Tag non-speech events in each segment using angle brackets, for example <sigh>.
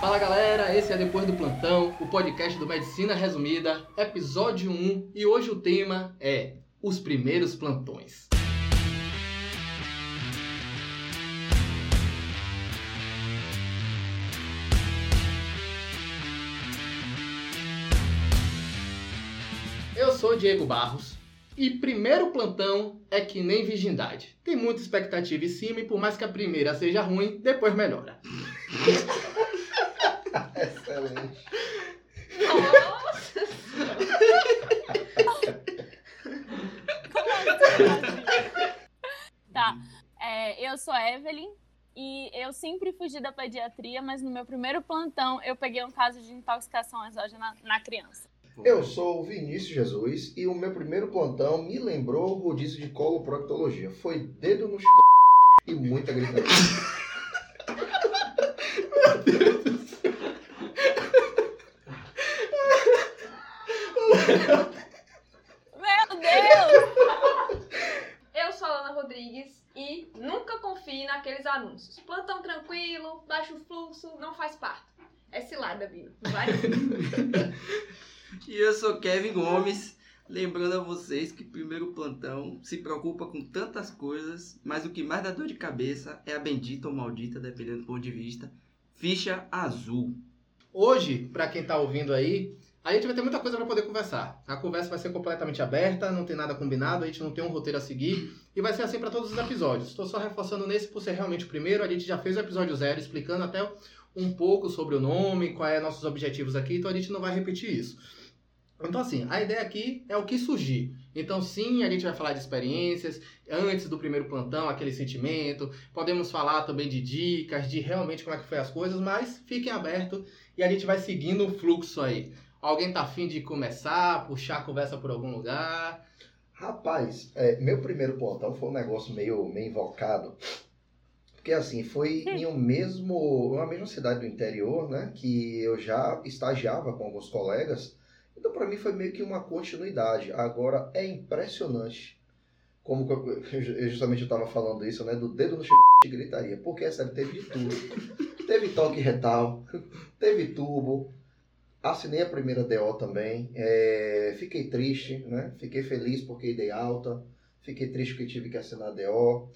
Fala galera, esse é Depois do Plantão, o podcast do Medicina Resumida, episódio 1, e hoje o tema é os primeiros plantões. Eu sou Diego Barros e primeiro plantão é que nem virgindade. Tem muita expectativa em cima e por mais que a primeira seja ruim, depois melhora. <laughs> Excelente. Nossa! tá, é, eu sou a Evelyn e eu sempre fugi da pediatria, mas no meu primeiro plantão eu peguei um caso de intoxicação exógena na criança. Eu sou o Vinícius Jesus e o meu primeiro plantão me lembrou o rodízio de coloproctologia. Foi dedo no c... e muita gritaria. Meu Deus! Eu sou a Ana Rodrigues e nunca anúncios. Plantão tranquilo, baixo fluxo, não faz parto. É cilada, viu? Não vai? <laughs> E eu sou Kevin Gomes, lembrando a vocês que primeiro plantão se preocupa com tantas coisas, mas o que mais dá dor de cabeça é a bendita ou maldita, dependendo do ponto de vista, ficha azul. Hoje, para quem tá ouvindo aí, a gente vai ter muita coisa para poder conversar. A conversa vai ser completamente aberta, não tem nada combinado, a gente não tem um roteiro a seguir e vai ser assim para todos os episódios. Estou só reforçando nesse por ser realmente o primeiro. A gente já fez o episódio zero explicando até um pouco sobre o nome, quais são nossos objetivos aqui, então a gente não vai repetir isso. Então, assim, a ideia aqui é o que surgir. Então, sim, a gente vai falar de experiências, antes do primeiro plantão, aquele sentimento. Podemos falar também de dicas, de realmente como é que foi as coisas, mas fiquem abertos e a gente vai seguindo o fluxo aí. Alguém tá afim de começar, puxar a conversa por algum lugar? Rapaz, é, meu primeiro plantão foi um negócio meio, meio invocado. Porque assim, foi em um mesmo, uma mesma cidade do interior, né? Que eu já estagiava com alguns colegas. Então, para mim, foi meio que uma continuidade. Agora, é impressionante como que eu, justamente eu estava falando isso, né? Do dedo no ch... e gritaria. Porque essa série teve de tudo. <laughs> teve toque retal, teve tubo. Assinei a primeira DO também. É, fiquei triste, né? Fiquei feliz porque dei alta. Fiquei triste porque tive que assinar a DO.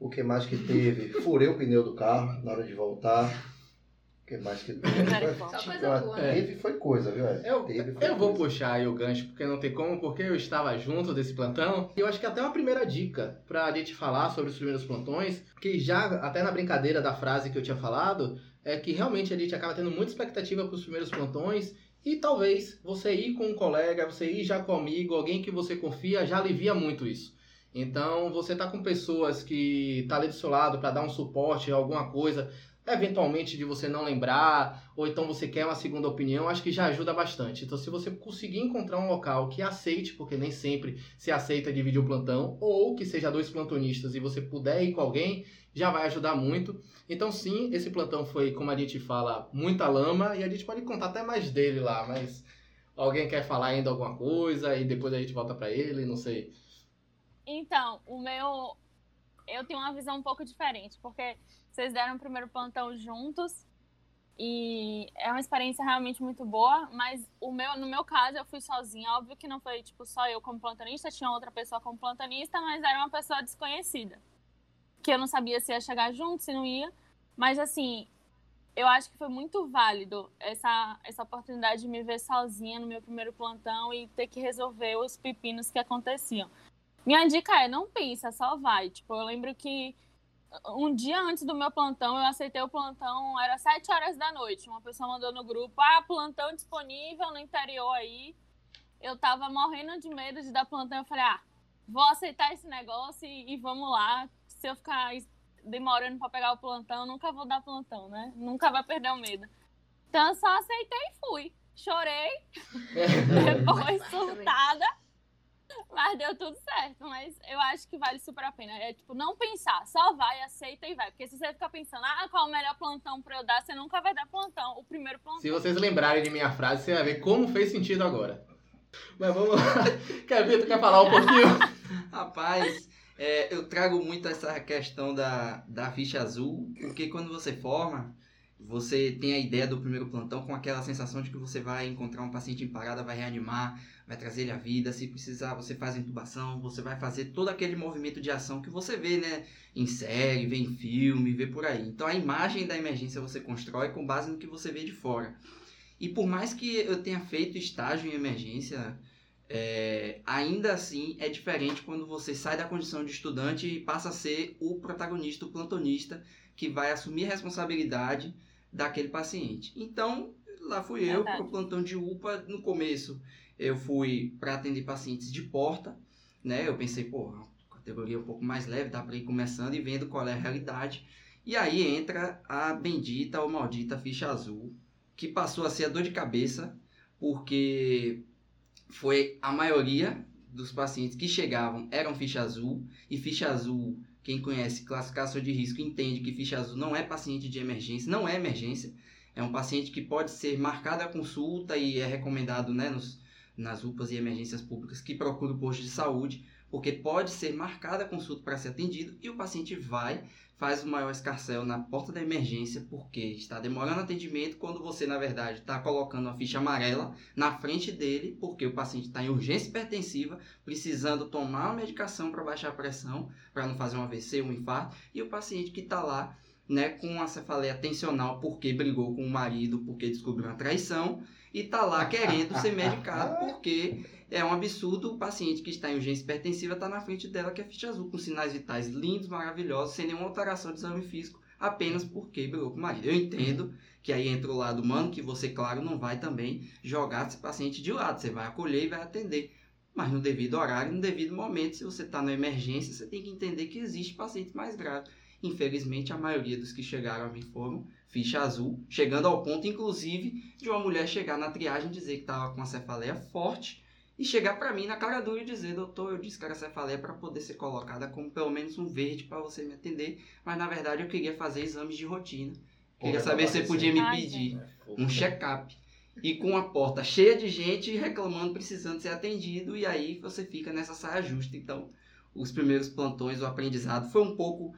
O que mais que teve? <laughs> Furei o pneu do carro na hora de voltar. O que mais que teve? Só coisa boa, né? Teve foi coisa, viu? é? Eu, Teve, foi eu vou coisa. puxar aí o gancho, porque não tem como, porque eu estava junto desse plantão. E eu acho que até uma primeira dica pra gente falar sobre os primeiros plantões, que já, até na brincadeira da frase que eu tinha falado, é que realmente a gente acaba tendo muita expectativa para os primeiros plantões. E talvez você ir com um colega, você ir já com um amigo, alguém que você confia, já alivia muito isso. Então, você tá com pessoas que tá ali do seu lado para dar um suporte, alguma coisa, eventualmente de você não lembrar, ou então você quer uma segunda opinião, acho que já ajuda bastante. Então, se você conseguir encontrar um local que aceite, porque nem sempre se aceita dividir o plantão, ou que seja dois plantonistas e você puder ir com alguém, já vai ajudar muito. Então, sim, esse plantão foi, como a gente fala, muita lama, e a gente pode contar até mais dele lá, mas alguém quer falar ainda alguma coisa e depois a gente volta para ele, não sei. Então, o meu. Eu tenho uma visão um pouco diferente, porque vocês deram o primeiro plantão juntos e é uma experiência realmente muito boa, mas o meu, no meu caso eu fui sozinha. Óbvio que não foi tipo só eu como plantonista, tinha outra pessoa como plantonista, mas era uma pessoa desconhecida. Que eu não sabia se ia chegar junto, se não ia. Mas assim, eu acho que foi muito válido essa, essa oportunidade de me ver sozinha no meu primeiro plantão e ter que resolver os pepinos que aconteciam. Minha dica é, não pensa, só vai. Tipo, eu lembro que um dia antes do meu plantão, eu aceitei o plantão, era 7 horas da noite. Uma pessoa mandou no grupo, ah, plantão disponível no interior aí. Eu tava morrendo de medo de dar plantão. Eu falei, ah, vou aceitar esse negócio e, e vamos lá. Se eu ficar demorando pra pegar o plantão, eu nunca vou dar plantão, né? Nunca vai perder o medo. Então eu só aceitei e fui. Chorei, <laughs> depois surtada. Mas <laughs> deu tudo certo. Mas eu acho que vale super a pena. É tipo, não pensar, só vai, aceita e vai. Porque se você ficar pensando, ah, qual é o melhor plantão pra eu dar, você nunca vai dar plantão. O primeiro plantão. Se vocês lembrarem de minha frase, você vai ver como fez sentido agora. Mas vamos lá. <laughs> Kevin, tu quer falar um pouquinho? <laughs> Rapaz, é, eu trago muito essa questão da, da ficha azul, porque quando você forma, você tem a ideia do primeiro plantão com aquela sensação de que você vai encontrar um paciente em parada, vai reanimar, vai trazer ele à vida, se precisar você faz a intubação, você vai fazer todo aquele movimento de ação que você vê, né, em série, vê em filme, vê por aí. Então a imagem da emergência você constrói com base no que você vê de fora. E por mais que eu tenha feito estágio em emergência, é, ainda assim é diferente quando você sai da condição de estudante e passa a ser o protagonista, o plantonista, que vai assumir a responsabilidade daquele paciente. Então, lá fui eu para o plantão de UPA no começo eu fui para atender pacientes de porta, né? Eu pensei, pô, categoria um pouco mais leve, dá para ir começando e vendo qual é a realidade. E aí entra a bendita ou maldita ficha azul, que passou a ser a dor de cabeça, porque foi a maioria dos pacientes que chegavam eram ficha azul, e ficha azul, quem conhece classificação de risco entende que ficha azul não é paciente de emergência, não é emergência, é um paciente que pode ser marcado a consulta e é recomendado né, nos, nas UPAs e emergências públicas que procura o posto de saúde, porque pode ser marcada a consulta para ser atendido e o paciente vai, faz o maior escarcel na porta da emergência porque está demorando atendimento quando você, na verdade, está colocando a ficha amarela na frente dele porque o paciente está em urgência hipertensiva, precisando tomar uma medicação para baixar a pressão, para não fazer um AVC, um infarto, e o paciente que está lá né, com uma cefaleia tensional porque brigou com o marido, porque descobriu uma traição e tá lá querendo ser medicado <laughs> porque é um absurdo o paciente que está em urgência hipertensiva tá na frente dela que é ficha azul com sinais vitais lindos, maravilhosos, sem nenhuma alteração de exame físico, apenas porque brigou com o marido. Eu entendo que aí entra o lado humano que você, claro, não vai também jogar esse paciente de lado, você vai acolher e vai atender. Mas no devido horário, no devido momento, se você está na emergência, você tem que entender que existe pacientes mais graves. Infelizmente, a maioria dos que chegaram a mim foram ficha azul, chegando ao ponto, inclusive, de uma mulher chegar na triagem e dizer que estava com uma cefaleia forte e chegar para mim na cara dura e dizer, doutor, eu disse que era cefaleia para poder ser colocada como pelo menos um verde para você me atender, mas na verdade eu queria fazer exames de rotina. Queria saber se você podia me pedir um check-up. E com a porta cheia de gente reclamando, precisando ser atendido, e aí você fica nessa saia justa. Então, os primeiros plantões, o aprendizado foi um pouco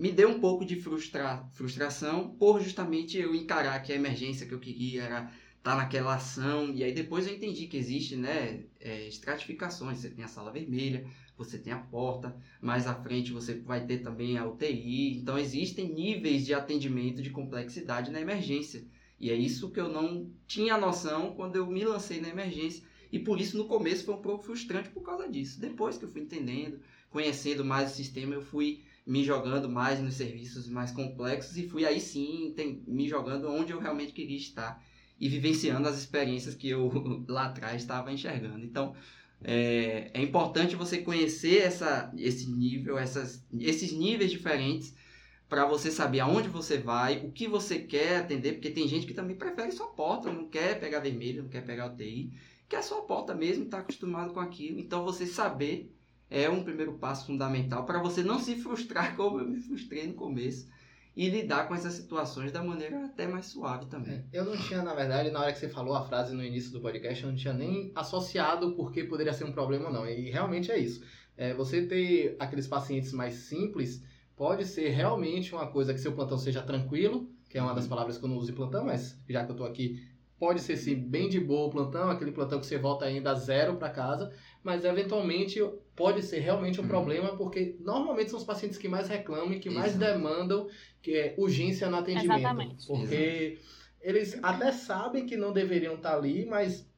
me deu um pouco de frustra frustração por justamente eu encarar que a emergência que eu queria era estar tá naquela ação. E aí depois eu entendi que existe né, é, estratificações. Você tem a sala vermelha, você tem a porta, mais à frente você vai ter também a UTI. Então existem níveis de atendimento de complexidade na emergência. E é isso que eu não tinha noção quando eu me lancei na emergência. E por isso no começo foi um pouco frustrante por causa disso. Depois que eu fui entendendo, conhecendo mais o sistema, eu fui me jogando mais nos serviços mais complexos e fui aí sim tem, me jogando onde eu realmente queria estar e vivenciando as experiências que eu <laughs> lá atrás estava enxergando. Então, é, é importante você conhecer essa, esse nível, essas, esses níveis diferentes para você saber aonde você vai, o que você quer atender, porque tem gente que também prefere sua porta, não quer pegar vermelho, não quer pegar UTI, quer sua porta mesmo, está acostumado com aquilo. Então, você saber é um primeiro passo fundamental para você não se frustrar <laughs> como eu me frustrei no começo e lidar com essas situações da maneira até mais suave também. É, eu não tinha, na verdade, na hora que você falou a frase no início do podcast, eu não tinha nem associado porque poderia ser um problema ou não. E realmente é isso. É, você ter aqueles pacientes mais simples pode ser realmente uma coisa que seu plantão seja tranquilo, que é uma das uhum. palavras que eu não uso em plantão, mas já que eu estou aqui, pode ser sim bem de boa o plantão, aquele plantão que você volta ainda zero para casa, mas eventualmente pode ser realmente um uhum. problema, porque normalmente são os pacientes que mais reclamam e que mais demandam que é urgência no atendimento. Exatamente. Porque Exato. eles até sabem que não deveriam estar ali, mas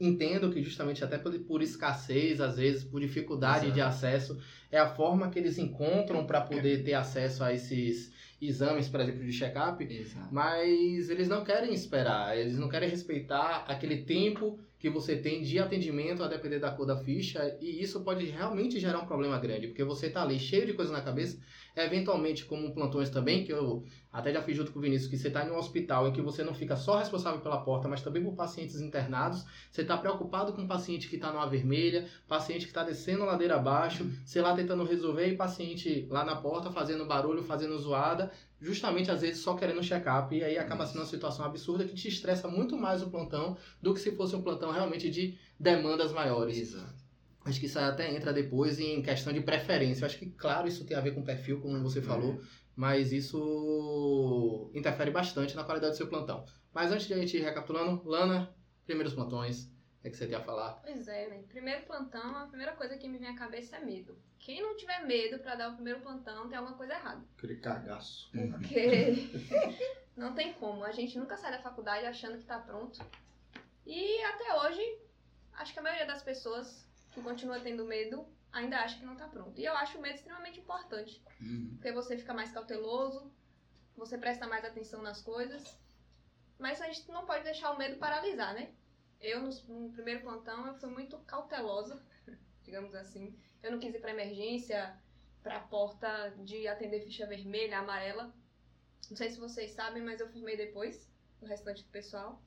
entendo que justamente até por, por escassez, às vezes por dificuldade Exato. de acesso, é a forma que eles encontram para poder ter acesso a esses exames, por exemplo, de check-up, mas eles não querem esperar, eles não querem respeitar aquele tempo que você tem de atendimento a depender da cor da ficha, e isso pode realmente gerar um problema grande, porque você está ali cheio de coisa na cabeça, eventualmente como plantões também, que eu até já fiz junto com o Vinícius, que você está em um hospital e que você não fica só responsável pela porta, mas também por pacientes internados, você está preocupado com o paciente que está numa vermelha, paciente que está descendo a ladeira abaixo, sei lá, tentando resolver, e paciente lá na porta fazendo barulho, fazendo zoada, justamente às vezes só querendo check-up, e aí acaba sendo uma situação absurda que te estressa muito mais o plantão do que se fosse um plantão realmente de demandas maiores. Exato. Acho que isso até entra depois em questão de preferência. Eu acho que, claro, isso tem a ver com perfil, como você falou. mas isso interfere bastante na qualidade do seu plantão. Mas antes de a gente ir recapitulando, Lana, primeiros plantões, o que, é que você tem a falar? Pois é, né? Primeiro plantão, a primeira coisa que me vem à cabeça é medo. Quem não tiver medo pra dar o primeiro plantão tem alguma coisa errada. Aquele cagaço. Porque <laughs> não tem como. A gente nunca sai da faculdade achando que tá pronto. E até hoje, acho que a maioria das pessoas que continua tendo medo ainda acha que não tá pronto. E eu acho o medo extremamente importante. Uhum. Porque você fica mais cauteloso, você presta mais atenção nas coisas. Mas a gente não pode deixar o medo paralisar, né? Eu, no, no primeiro plantão, eu fui muito cautelosa, <laughs> digamos assim. Eu não quis ir pra emergência, pra porta de atender ficha vermelha, amarela. Não sei se vocês sabem, mas eu formei depois, o restante do pessoal.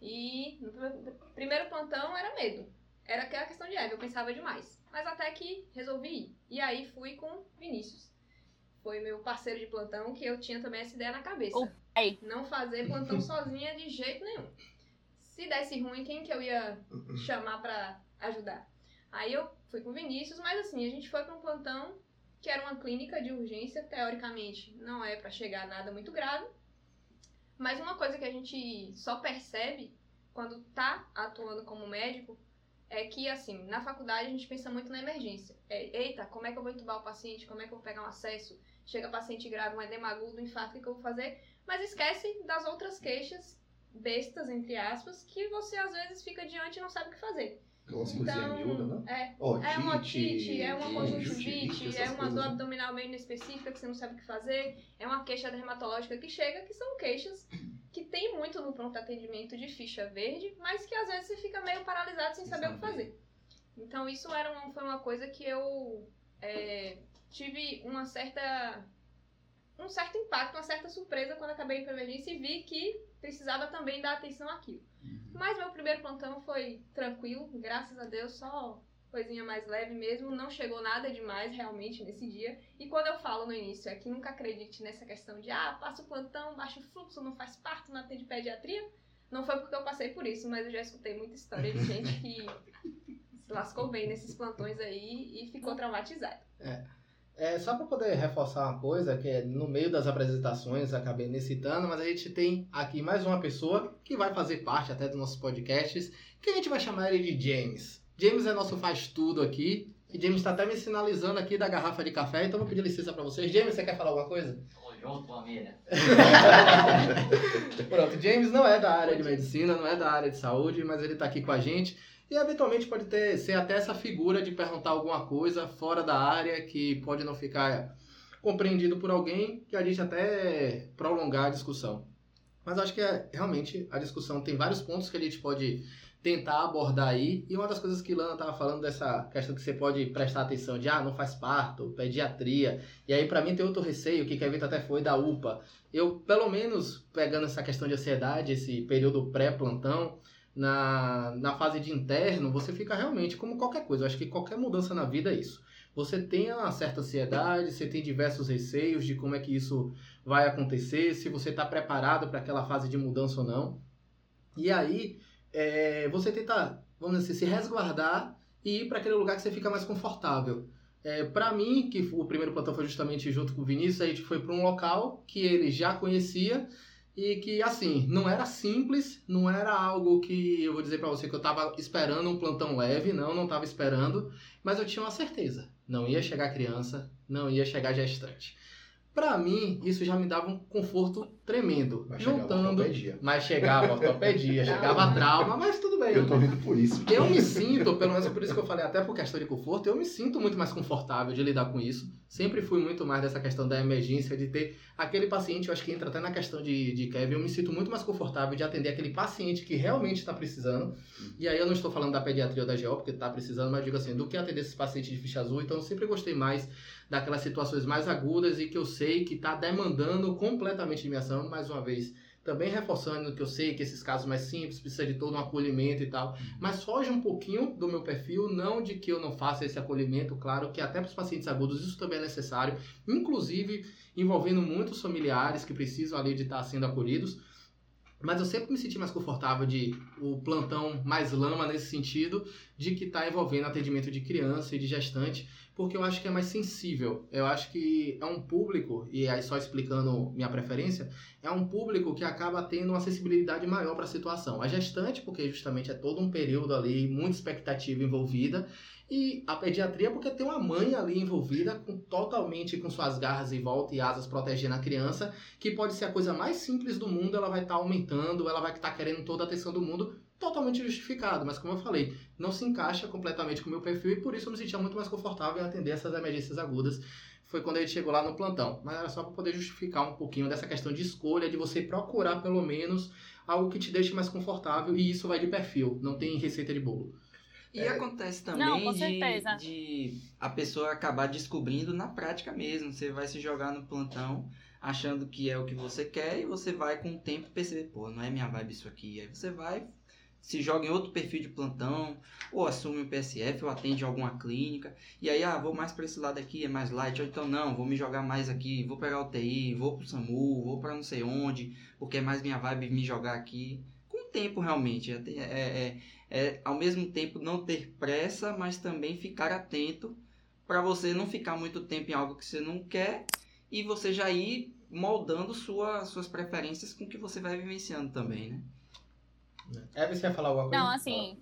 E no prime- primeiro plantão era medo. Era aquela questão de ego, eu pensava demais. Mas até que resolvi ir. E aí fui com Vinícius. Foi meu parceiro de plantão que eu tinha também essa ideia na cabeça. Pai. Não fazer plantão <laughs> sozinha de jeito nenhum. Se desse ruim, quem que eu ia chamar pra ajudar? Aí eu fui com o Vinícius, mas assim, a gente foi pra um plantão que era uma clínica de urgência, teoricamente não é pra chegar a nada muito grave. Mas uma coisa que a gente só percebe quando tá atuando como médico é que, assim, na faculdade a gente pensa muito na emergência. É, eita, como é que eu vou entubar o paciente? Como é que eu vou pegar um acesso? Chega paciente grave, um edema agudo, um infarto, o que eu vou fazer? Mas esquece das outras queixas bestas, entre aspas, que você às vezes fica diante e não sabe o que fazer. Aquelas coisinhas miúdas, né? é, Otite, é uma otite, é uma conjuntivite, é uma dor abdominal meio inespecífica que você não sabe o que fazer, é uma queixa dermatológica que chega, que são queixas que tem muito no pronto atendimento de ficha verde, mas que às vezes você fica meio paralisado sem saber o que fazer. Então isso era uma, foi uma coisa que eu é, tive uma certa um certo impacto, uma certa surpresa quando acabei para emergência e vi que precisava também dar atenção àquilo. Uhum. Mas meu primeiro plantão foi tranquilo, graças a Deus, só coisinha mais leve mesmo, não chegou nada demais realmente nesse dia. E quando eu falo no início é que nunca acredite nessa questão de ah, passa o plantão, baixa o fluxo, não faz parto, não atende pediatria. Não foi porque eu passei por isso, mas eu já escutei muita história de gente que <laughs> se lascou bem nesses plantões aí e ficou traumatizado. É, só para poder reforçar uma coisa, que é no meio das apresentações acabei nem citando, mas a gente tem aqui mais uma pessoa que vai fazer parte até dos nossos podcasts, que a gente vai chamar ele de James. James é nosso faz tudo aqui, e James está até me sinalizando aqui da garrafa de café, então vou pedir licença para vocês. James, você quer falar alguma coisa? Tamo junto, família. <laughs> Pronto, James não é da área de medicina, não é da área de saúde, mas ele está aqui com a gente. E eventualmente pode ter, ser até essa figura de perguntar alguma coisa fora da área que pode não ficar compreendido por alguém que a gente até prolongar a discussão. Mas acho que é, realmente a discussão tem vários pontos que a gente pode tentar abordar aí. E uma das coisas que Lana estava falando dessa questão que você pode prestar atenção de ah, não faz parto, pediatria. E aí para mim tem outro receio que Kevin até foi da UPA. Eu, pelo menos, pegando essa questão de ansiedade, esse período pré-plantão, na, na fase de interno, você fica realmente como qualquer coisa. Eu acho que qualquer mudança na vida é isso. Você tem uma certa ansiedade, você tem diversos receios de como é que isso vai acontecer, se você está preparado para aquela fase de mudança ou não. E aí, é, você tenta, vamos dizer assim, se resguardar e ir para aquele lugar que você fica mais confortável. É, para mim, que o primeiro plantão foi justamente junto com o Vinícius, a gente foi para um local que ele já conhecia e que, assim, não era simples, não era algo que eu vou dizer para você que eu tava esperando um plantão leve, não, não tava esperando, mas eu tinha uma certeza, não ia chegar criança, não ia chegar gestante. Para mim, isso já me dava um conforto tremendo, a juntando, ortopedia. mas chegava ortopedia, <laughs> chegava trauma, mas tudo bem. Eu tô rindo por isso. Eu me sinto, pelo menos por isso que eu falei, até por questão de conforto, eu me sinto muito mais confortável de lidar com isso. Sempre fui muito mais dessa questão da emergência, de ter aquele paciente, eu acho que entra até na questão de, de Kevin, eu me sinto muito mais confortável de atender aquele paciente que realmente está precisando. E aí eu não estou falando da pediatria ou da GO, porque está precisando, mas digo assim, do que atender esses pacientes de ficha azul. Então eu sempre gostei mais daquelas situações mais agudas e que eu sei que está demandando completamente de minha ação, mais uma vez. Também reforçando que eu sei que esses casos mais simples precisa de todo um acolhimento e tal, mas foge um pouquinho do meu perfil, não de que eu não faça esse acolhimento, claro que até para os pacientes agudos isso também é necessário, inclusive envolvendo muitos familiares que precisam ali de estar sendo acolhidos. Mas eu sempre me senti mais confortável de o plantão mais lama nesse sentido, de que está envolvendo atendimento de criança e de gestante, porque eu acho que é mais sensível. Eu acho que é um público, e aí só explicando minha preferência, é um público que acaba tendo uma acessibilidade maior para a situação. A gestante, porque justamente é todo um período ali, muita expectativa envolvida, e a pediatria porque tem uma mãe ali envolvida com totalmente com suas garras em volta e asas protegendo a criança, que pode ser a coisa mais simples do mundo, ela vai estar tá aumentando, ela vai estar tá querendo toda a atenção do mundo, totalmente justificado, mas como eu falei, não se encaixa completamente com o meu perfil e por isso eu me sentia muito mais confortável em atender essas emergências agudas. Foi quando ele chegou lá no plantão, mas era só para poder justificar um pouquinho dessa questão de escolha, de você procurar pelo menos algo que te deixe mais confortável e isso vai de perfil, não tem receita de bolo. E é... acontece também Não, de, de, a pessoa acabar descobrindo na prática mesmo. Você vai se jogar no plantão achando que é o que você quer e você vai com o tempo perceber, pô, não é minha vibe isso aqui. Aí você vai, se joga em outro perfil de plantão, ou assume o PSF, ou atende alguma clínica, e aí, ah, vou mais para esse lado aqui, é mais light, ou então não, vou me jogar mais aqui, vou pegar o TI, vou pro SAMU, vou para não sei onde, porque é mais minha vibe me jogar aqui. Com o tempo, realmente, é, é, é é ao mesmo tempo não ter pressa, mas também ficar atento para você não ficar muito tempo em algo que você não quer e você já ir moldando sua, suas preferências com o que você vai vivenciando também, né? É, você vai falar alguma coisa? Não, assim.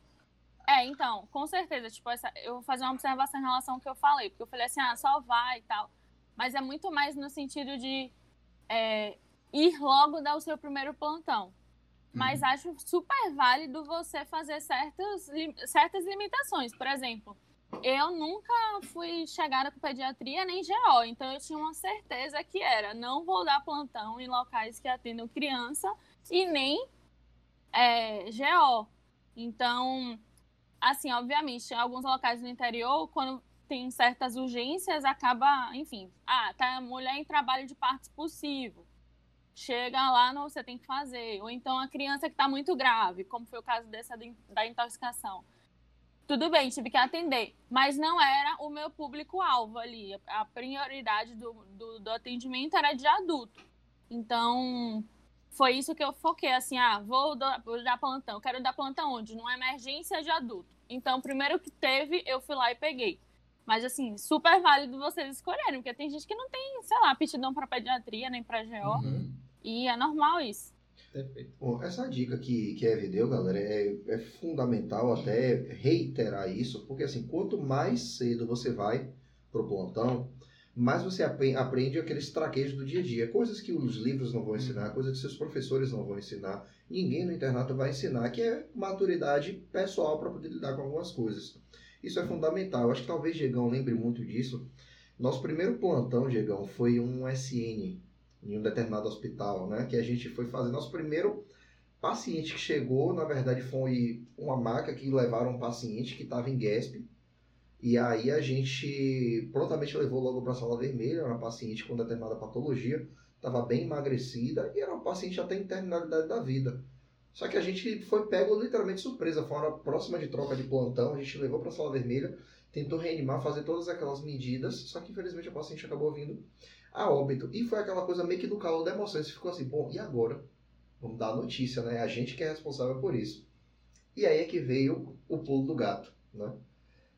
É, então, com certeza, tipo, essa, eu vou fazer uma observação em relação ao que eu falei, porque eu falei assim, ah, só vai e tal. Mas é muito mais no sentido de é, ir logo dar o seu primeiro plantão. Mas uhum. acho super válido você fazer certas, certas limitações. Por exemplo, eu nunca fui chegada com pediatria nem GO, então eu tinha uma certeza que era não vou dar plantão em locais que atendam criança e nem é, GO. Então, assim, obviamente, em alguns locais do interior, quando tem certas urgências, acaba, enfim, ah, tá mulher em trabalho de parto expulsivo chega lá, não, você tem que fazer. Ou então a criança que está muito grave, como foi o caso dessa da intoxicação. Tudo bem, tive que atender, mas não era o meu público-alvo ali. A prioridade do, do, do, atendimento era de adulto. Então, foi isso que eu foquei, assim, ah, vou dar, vou dar plantão. Quero dar plantão onde? Numa emergência de adulto. Então, primeiro que teve, eu fui lá e peguei. Mas, assim, super válido vocês escolherem, porque tem gente que não tem, sei lá, aptidão para pediatria, nem para GO. Uhum. E é normal isso. Perfeito. Bom, essa dica que, que a Eve deu, galera, é, é fundamental até reiterar isso, porque assim, quanto mais cedo você vai pro plantão, mais você aprende aqueles traquejos do dia a dia, coisas que os livros não vão ensinar, coisas que seus professores não vão ensinar, ninguém no internato vai ensinar, que é maturidade pessoal para poder lidar com algumas coisas. Isso é fundamental. Eu acho que talvez Diegão lembre muito disso. Nosso primeiro plantão, Diegão, foi um SN, em um determinado hospital, né? Que a gente foi fazer. Nosso primeiro paciente que chegou, na verdade, foi uma maca que levaram um paciente que estava em GESP. E aí a gente prontamente levou logo para a sala vermelha, uma paciente com determinada patologia, estava bem emagrecida e era uma paciente até em terminalidade da vida. Só que a gente foi pego literalmente surpresa, foi uma próxima de troca de plantão, a gente levou para a sala vermelha, tentou reanimar, fazer todas aquelas medidas, só que infelizmente a paciente acabou vindo a óbito. E foi aquela coisa meio que no calor da emoção. Você ficou assim, bom, e agora? Vamos dar a notícia, né? A gente que é responsável por isso. E aí é que veio o pulo do gato, né?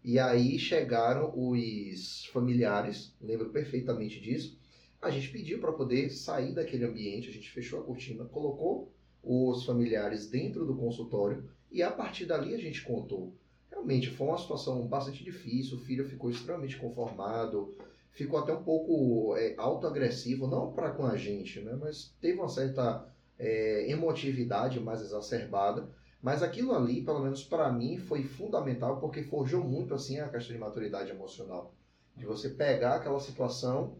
E aí chegaram os familiares, lembro perfeitamente disso. A gente pediu para poder sair daquele ambiente, a gente fechou a cortina, colocou os familiares dentro do consultório e a partir dali a gente contou. Realmente foi uma situação bastante difícil, o filho ficou extremamente conformado, ficou até um pouco é, autoagressivo, não para com a gente, né? mas teve uma certa é, emotividade mais exacerbada. Mas aquilo ali, pelo menos para mim, foi fundamental porque forjou muito assim a questão de maturidade emocional. De você pegar aquela situação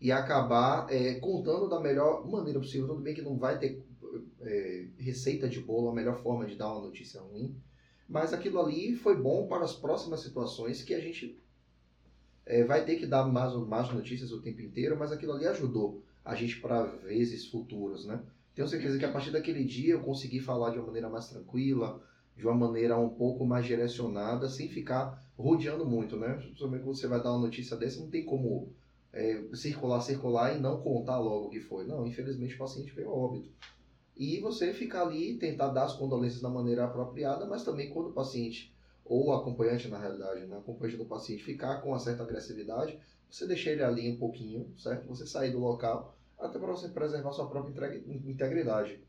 e acabar é, contando da melhor maneira possível. Tudo bem que não vai ter é, receita de bolo, a melhor forma de dar uma notícia ruim, mas aquilo ali foi bom para as próximas situações que a gente é, vai ter que dar mais, mais notícias o tempo inteiro, mas aquilo ali ajudou a gente para vezes futuros, né? Tenho certeza que a partir daquele dia eu consegui falar de uma maneira mais tranquila, de uma maneira um pouco mais direcionada, sem ficar rodeando muito, né? Principalmente quando você vai dar uma notícia dessa, não tem como é, circular, circular e não contar logo o que foi. Não, infelizmente o paciente veio óbito. e você ficar ali, tentar dar as condolências da maneira apropriada, mas também quando o paciente, ou acompanhante na realidade, né, acompanhante do paciente ficar com uma certa agressividade, você deixa ele ali um pouquinho, certo? Você sair do local, até para você preservar sua própria integridade.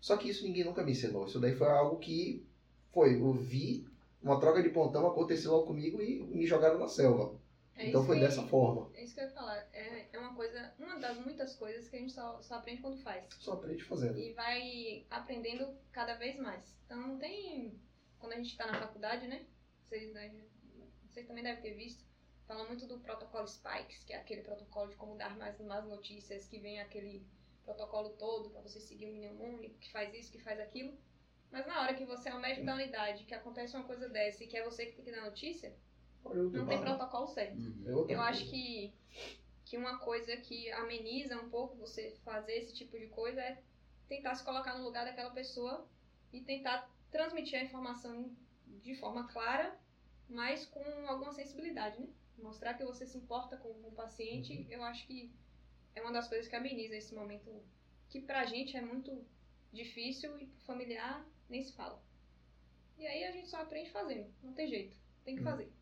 Só que isso ninguém nunca me ensinou. Isso daí foi algo que foi, eu vi uma troca de pontão acontecer logo comigo e me jogaram na selva. É então foi que- dessa forma. É isso que eu ia falar. É, é uma coisa, uma das muitas coisas que a gente só, só aprende quando faz. Só aprende fazendo. E vai aprendendo cada vez mais. Então não tem. Quando a gente está na faculdade, né? Vocês, vocês também devem ter visto. Fala muito do protocolo Spikes, que é aquele protocolo de como dar mais más notícias, que vem aquele protocolo todo para você seguir o mnemônico, que faz isso, que faz aquilo. Mas na hora que você é o médico da unidade, que acontece uma coisa dessa e que é você que tem que dar notícia, não tem protocolo certo. Uhum. É Eu acho que, que uma coisa que ameniza um pouco você fazer esse tipo de coisa é tentar se colocar no lugar daquela pessoa e tentar transmitir a informação de forma clara, mas com alguma sensibilidade, né? Mostrar que você se importa com o paciente, eu acho que é uma das coisas que ameniza esse momento que pra gente é muito difícil e pro familiar nem se fala. E aí a gente só aprende fazendo, não tem jeito, tem que Hum. fazer.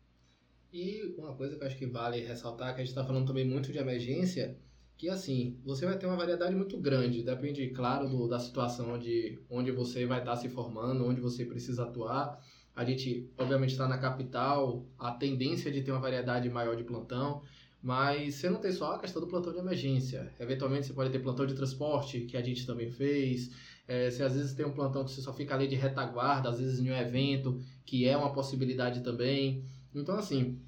E uma coisa que eu acho que vale ressaltar, que a gente está falando também muito de emergência, que assim, você vai ter uma variedade muito grande, depende, claro, do- da situação de onde você vai estar se formando, onde você precisa atuar. A gente, obviamente, está na capital, a tendência de ter uma variedade maior de plantão, mas você não tem só a questão do plantão de emergência. Eventualmente você pode ter plantão de transporte, que a gente também fez. É, você às vezes tem um plantão que você só fica ali de retaguarda, às vezes em um evento, que é uma possibilidade também. Então, assim,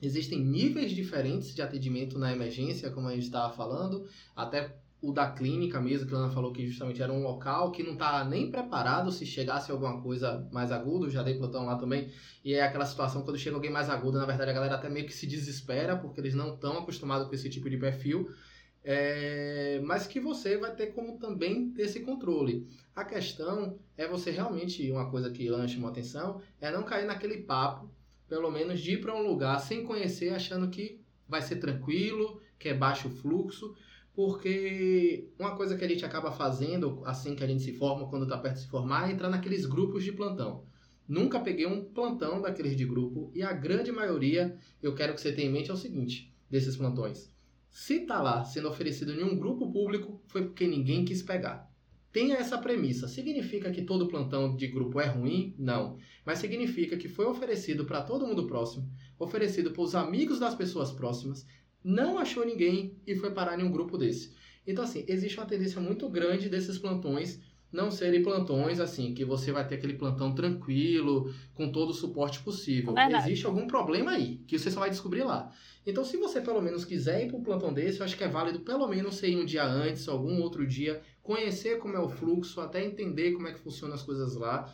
existem níveis diferentes de atendimento na emergência, como a gente estava falando, até o da clínica mesmo, que a Ana falou que justamente era um local que não está nem preparado se chegasse alguma coisa mais aguda, eu já dei plantão lá também, e é aquela situação quando chega alguém mais agudo, na verdade a galera até meio que se desespera, porque eles não estão acostumados com esse tipo de perfil, é, mas que você vai ter como também ter esse controle. A questão é você realmente, uma coisa que Ana chamou a atenção, é não cair naquele papo pelo menos de ir para um lugar sem conhecer, achando que vai ser tranquilo, que é baixo fluxo, porque uma coisa que a gente acaba fazendo assim que a gente se forma, quando está perto de se formar, é entrar naqueles grupos de plantão. Nunca peguei um plantão daqueles de grupo e a grande maioria, eu quero que você tenha em mente é o seguinte, desses plantões. Se tá lá sendo oferecido em um grupo público, foi porque ninguém quis pegar. Tenha essa premissa. Significa que todo plantão de grupo é ruim? Não mas significa que foi oferecido para todo mundo próximo, oferecido para os amigos das pessoas próximas, não achou ninguém e foi parar em um grupo desse. Então, assim, existe uma tendência muito grande desses plantões não serem plantões assim, que você vai ter aquele plantão tranquilo, com todo o suporte possível. Verdade. Existe algum problema aí, que você só vai descobrir lá. Então, se você pelo menos quiser ir para um plantão desse, eu acho que é válido pelo menos você ir um dia antes, algum outro dia, conhecer como é o fluxo, até entender como é que funcionam as coisas lá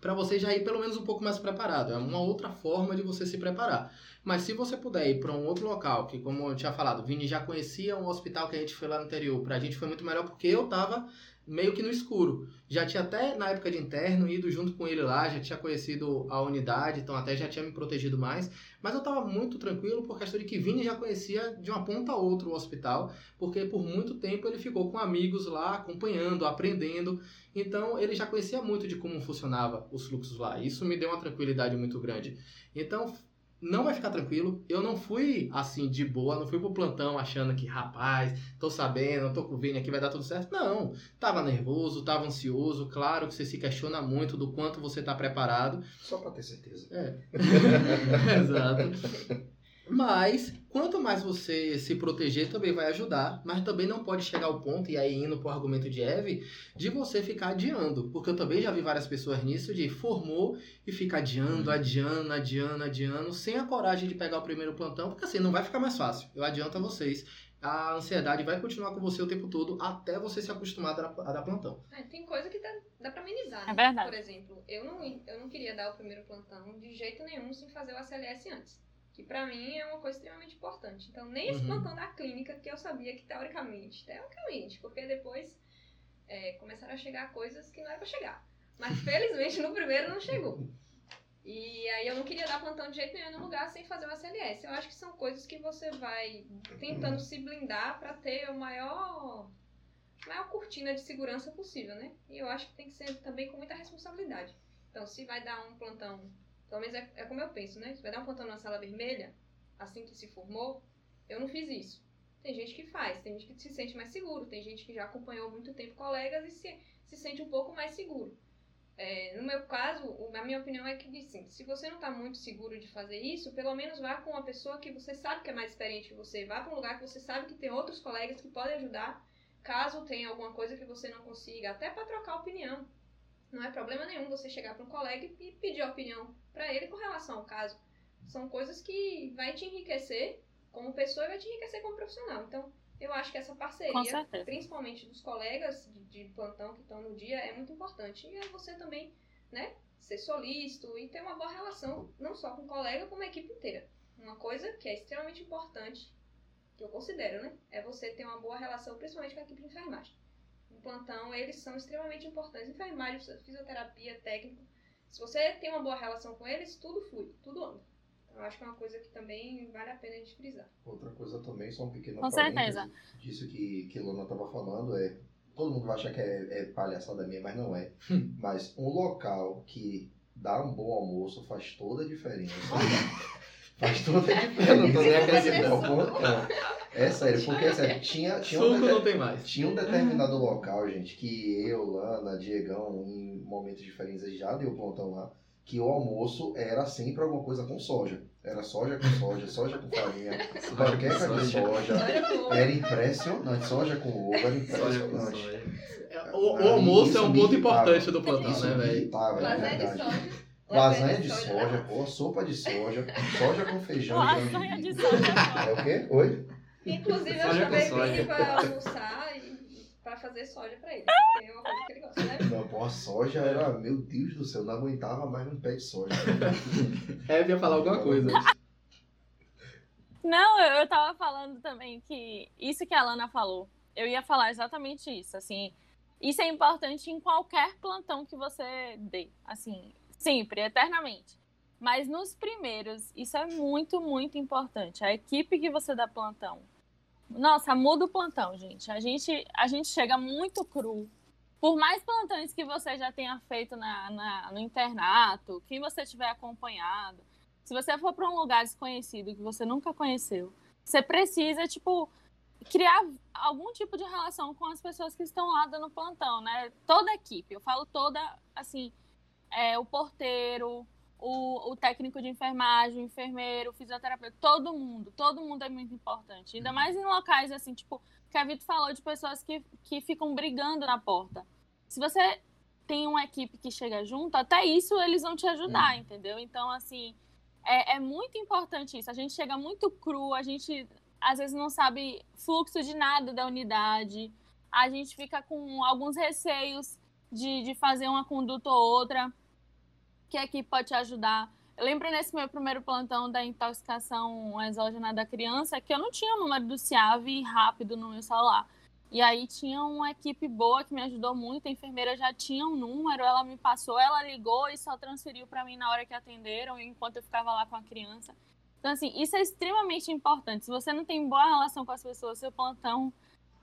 para você já ir pelo menos um pouco mais preparado. É uma outra forma de você se preparar. Mas se você puder ir para um outro local, que como eu tinha falado, o Vini já conhecia um hospital que a gente foi lá no interior, pra gente foi muito melhor porque eu tava meio que no escuro. Já tinha até na época de interno ido junto com ele lá, já tinha conhecido a unidade, então até já tinha me protegido mais, mas eu tava muito tranquilo por questão de que Vini já conhecia de uma ponta a outra o hospital, porque por muito tempo ele ficou com amigos lá, acompanhando, aprendendo, então ele já conhecia muito de como funcionava os fluxos lá. Isso me deu uma tranquilidade muito grande. Então, não vai ficar tranquilo. Eu não fui assim de boa, não fui pro plantão achando que, rapaz, tô sabendo, tô com o Vini aqui, vai dar tudo certo. Não, tava nervoso, tava ansioso. Claro que você se questiona muito do quanto você tá preparado. Só pra ter certeza. É. <laughs> Exato. Mas, quanto mais você se proteger, também vai ajudar. Mas também não pode chegar ao ponto, e aí indo pro argumento de Eve, de você ficar adiando. Porque eu também já vi várias pessoas nisso, de formou e fica adiando, adiando, adiando, adiando, sem a coragem de pegar o primeiro plantão, porque assim, não vai ficar mais fácil. Eu adianto a vocês. A ansiedade vai continuar com você o tempo todo, até você se acostumar a dar, a dar plantão. É, tem coisa que dá, dá pra amenizar, É né? verdade. Por exemplo, eu não, eu não queria dar o primeiro plantão de jeito nenhum sem fazer o ACLS antes. Que pra mim é uma coisa extremamente importante. Então, nem esse Uhum. plantão da clínica, que eu sabia que teoricamente, teoricamente, porque depois é, começaram a chegar coisas que não era pra chegar. Mas <laughs> felizmente no primeiro não chegou. E aí eu não queria dar plantão de jeito nenhum no lugar sem fazer o ACLS. Eu acho que são coisas que você vai tentando se blindar pra ter o maior maior cortina de segurança possível, né? E eu acho que tem que ser também com muita responsabilidade. Então, se vai dar um plantão, pelo menos é, é como eu penso, né? Se vai dar um plantão na sala vermelha, assim que se formou, eu não fiz isso. Tem gente que faz, tem gente que se sente mais seguro, tem gente que já acompanhou muito tempo colegas e se, se sente um pouco mais seguro. É, no meu caso, a minha opinião é que, sim, se você não está muito seguro de fazer isso, pelo menos vá com uma pessoa que você sabe que é mais experiente que você. Vá para um lugar que você sabe que tem outros colegas que podem ajudar, caso tenha alguma coisa que você não consiga, até para trocar opinião. Não é problema nenhum você chegar para um colega e pedir opinião para ele com relação ao caso. São coisas que vai te enriquecer como pessoa e vai te enriquecer como profissional. Então, eu acho que essa parceria, principalmente dos colegas de, de plantão que estão no dia, é muito importante. E é você também, né, ser solícito e ter uma boa relação, não só com o colega, como a equipe inteira. Uma coisa que é extremamente importante, que eu considero, né, é você ter uma boa relação, principalmente com a equipe de enfermagem. No plantão, eles são extremamente importantes. Enfermagem, fisioterapia, técnico. Se você tem uma boa relação com eles, tudo flui, tudo anda. Eu acho que é uma coisa que também vale a pena a gente frisar. Outra coisa também, só um pequeno Com certeza. disso que, que Luna estava falando, é. Todo mundo vai achar que é, é palhaçada minha, mas não é. <laughs> mas um local que dá um bom almoço faz toda a diferença. <laughs> faz toda a diferença. Eu não tô nem acreditando. É sério, porque é sério, tinha, tinha, um não tem mais. tinha um determinado local, gente, que eu, Lana, Diegão, em momentos diferentes já deu plantão lá que o almoço era sempre alguma coisa com soja. Era soja com soja, soja com farinha, <laughs> panqueca de soja. Era impressionante. Soja com ovo, era impressionante. É, o, o almoço é um ponto importante do plantão, né, velho? Lasanha de soja. Lasanha de soja, pô, sopa de soja, soja com feijão. Lasanha de soja. É o quê? Oi? Inclusive, eu chamei pra almoçar e pra fazer soja pra ele. é uma coisa que ele gosta, né? Não, pô, a soja era, meu Deus do céu, não aguentava mais um pé de soja. <laughs> é, eu ia falar alguma coisa. Não, eu tava falando também que isso que a Lana falou, eu ia falar exatamente isso, assim, isso é importante em qualquer plantão que você dê, assim, sempre, eternamente. Mas nos primeiros, isso é muito, muito importante. A equipe que você dá plantão, nossa, muda o plantão, gente. A gente, a gente chega muito cru. Por mais plantões que você já tenha feito na, na no internato, que você tiver acompanhado, se você for para um lugar desconhecido que você nunca conheceu, você precisa, tipo, criar algum tipo de relação com as pessoas que estão lá dando plantão, né? Toda a equipe, eu falo toda, assim, é, o porteiro, o, o técnico de enfermagem, o enfermeiro, o fisioterapeuta, todo mundo, todo mundo é muito importante. Ainda mais em locais assim, tipo, que a Vitor falou de pessoas que, que ficam brigando na porta. Se você tem uma equipe que chega junto, até isso eles vão te ajudar, uhum. entendeu? Então, assim, é, é muito importante isso. A gente chega muito cru, a gente às vezes não sabe fluxo de nada da unidade, a gente fica com alguns receios de, de fazer uma conduta ou outra que aqui pode te ajudar. Eu lembro nesse meu primeiro plantão da intoxicação exógena da criança que eu não tinha o número do CIAV rápido no meu celular. E aí tinha uma equipe boa que me ajudou muito, a enfermeira já tinha um número, ela me passou, ela ligou e só transferiu para mim na hora que atenderam, enquanto eu ficava lá com a criança. Então, assim, isso é extremamente importante. Se você não tem boa relação com as pessoas, seu plantão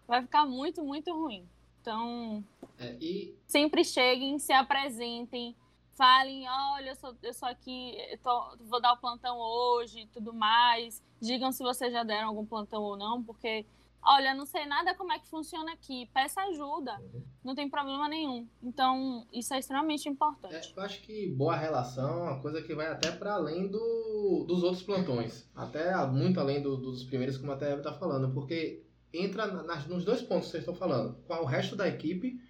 vai ficar muito, muito ruim. Então, é, e... sempre cheguem, se apresentem, falem, olha, eu sou, eu sou aqui, eu tô, vou dar o plantão hoje e tudo mais. Digam se vocês já deram algum plantão ou não, porque, olha, não sei nada como é que funciona aqui. Peça ajuda, não tem problema nenhum. Então, isso é extremamente importante. É, eu acho que boa relação é uma coisa que vai até para além do, dos outros plantões. Até muito além do, dos primeiros, como até está falando, porque entra nas, nos dois pontos que vocês estão falando, com o resto da equipe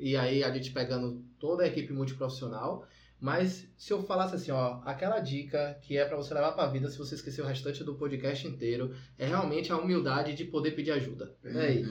e aí a gente pegando toda a equipe multiprofissional. Mas se eu falasse assim, ó, aquela dica que é para você levar para a vida se você esquecer o restante do podcast inteiro, é realmente a humildade de poder pedir ajuda. Uhum. aí.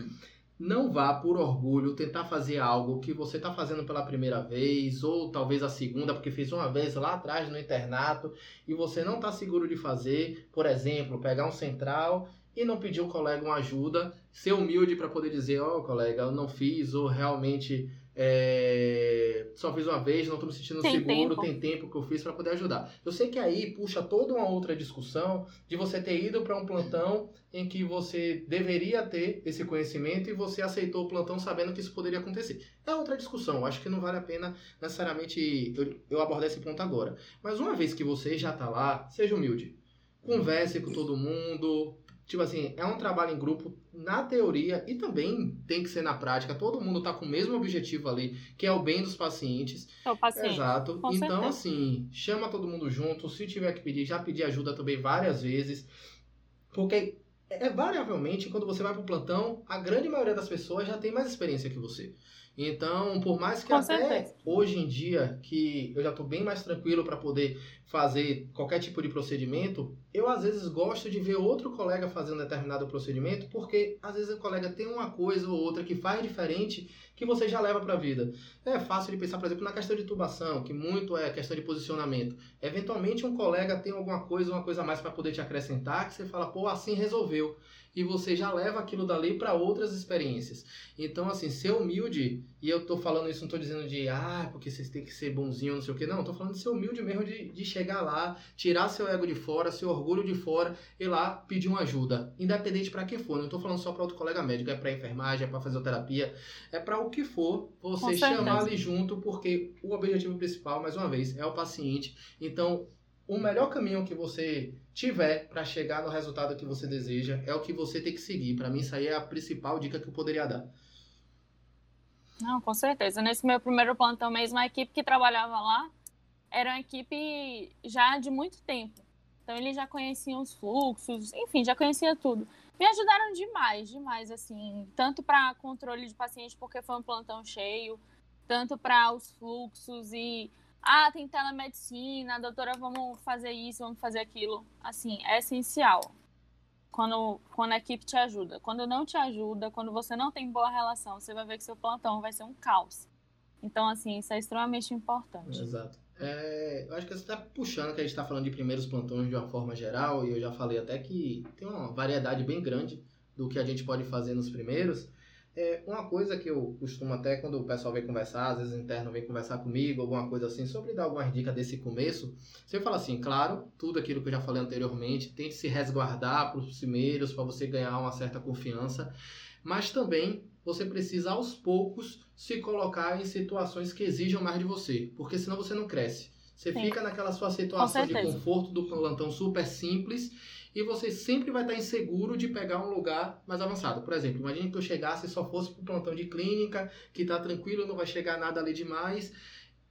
Não vá por orgulho tentar fazer algo que você está fazendo pela primeira vez, ou talvez a segunda, porque fez uma vez lá atrás no internato, e você não está seguro de fazer. Por exemplo, pegar um central e não pedir ao colega uma ajuda, ser humilde para poder dizer, ó, oh, colega, eu não fiz, ou realmente é, só fiz uma vez, não estou me sentindo Tem seguro, tempo. tem tempo que eu fiz para poder ajudar. Eu sei que aí puxa toda uma outra discussão de você ter ido para um plantão em que você deveria ter esse conhecimento e você aceitou o plantão sabendo que isso poderia acontecer. É outra discussão, acho que não vale a pena necessariamente eu, eu abordar esse ponto agora. Mas uma vez que você já está lá, seja humilde. Converse com todo mundo, Tipo assim, é um trabalho em grupo na teoria e também tem que ser na prática. Todo mundo tá com o mesmo objetivo ali, que é o bem dos pacientes. É o paciente. Exato. Com então, certeza. assim, chama todo mundo junto. Se tiver que pedir, já pedi ajuda também várias vezes. Porque é variavelmente, quando você vai pro plantão, a grande maioria das pessoas já tem mais experiência que você. Então, por mais que Com até certeza. hoje em dia, que eu já tô bem mais tranquilo para poder fazer qualquer tipo de procedimento, eu às vezes gosto de ver outro colega fazendo determinado procedimento, porque às vezes o colega tem uma coisa ou outra que faz diferente que você já leva para a vida. É fácil de pensar, por exemplo, na questão de tubação, que muito é questão de posicionamento. Eventualmente um colega tem alguma coisa, uma coisa a mais para poder te acrescentar, que você fala, pô, assim resolveu. E você já leva aquilo dali para outras experiências. Então, assim, ser humilde, e eu tô falando isso, não tô dizendo de, ah, porque vocês têm que ser bonzinho, não sei o que, não, tô falando de ser humilde mesmo, de, de chegar lá, tirar seu ego de fora, seu orgulho de fora, e lá pedir uma ajuda, independente para quem for. Não tô falando só para outro colega médico, é para enfermagem, é para fisioterapia, é para o que for, você chamar ali junto, porque o objetivo principal, mais uma vez, é o paciente. Então, o melhor caminho que você tiver para chegar no resultado que você deseja é o que você tem que seguir. Para mim, isso aí é a principal dica que eu poderia dar. Não, com certeza. Nesse meu primeiro plantão mesmo, a equipe que trabalhava lá era uma equipe já de muito tempo. Então eles já conheciam os fluxos, enfim, já conhecia tudo. Me ajudaram demais, demais, assim, tanto para controle de paciente, porque foi um plantão cheio, tanto para os fluxos e ah, tem telemedicina, doutora, vamos fazer isso, vamos fazer aquilo. Assim, é essencial. Quando, quando a equipe te ajuda. Quando não te ajuda, quando você não tem boa relação, você vai ver que seu plantão vai ser um caos. Então, assim, isso é extremamente importante. Exato. É, eu acho que você está puxando que a gente está falando de primeiros plantões de uma forma geral, e eu já falei até que tem uma variedade bem grande do que a gente pode fazer nos primeiros. É, uma coisa que eu costumo até quando o pessoal vem conversar, às vezes o interno vem conversar comigo, alguma coisa assim, sobre dar algumas dicas desse começo, você fala assim, claro, tudo aquilo que eu já falei anteriormente, tente se resguardar para os primeiros, para você ganhar uma certa confiança, mas também você precisa aos poucos se colocar em situações que exijam mais de você, porque senão você não cresce. Você Sim. fica naquela sua situação de conforto do plantão super simples e você sempre vai estar inseguro de pegar um lugar mais avançado. Por exemplo, imagine que eu chegasse e só fosse para o plantão de clínica, que tá tranquilo, não vai chegar nada ali demais.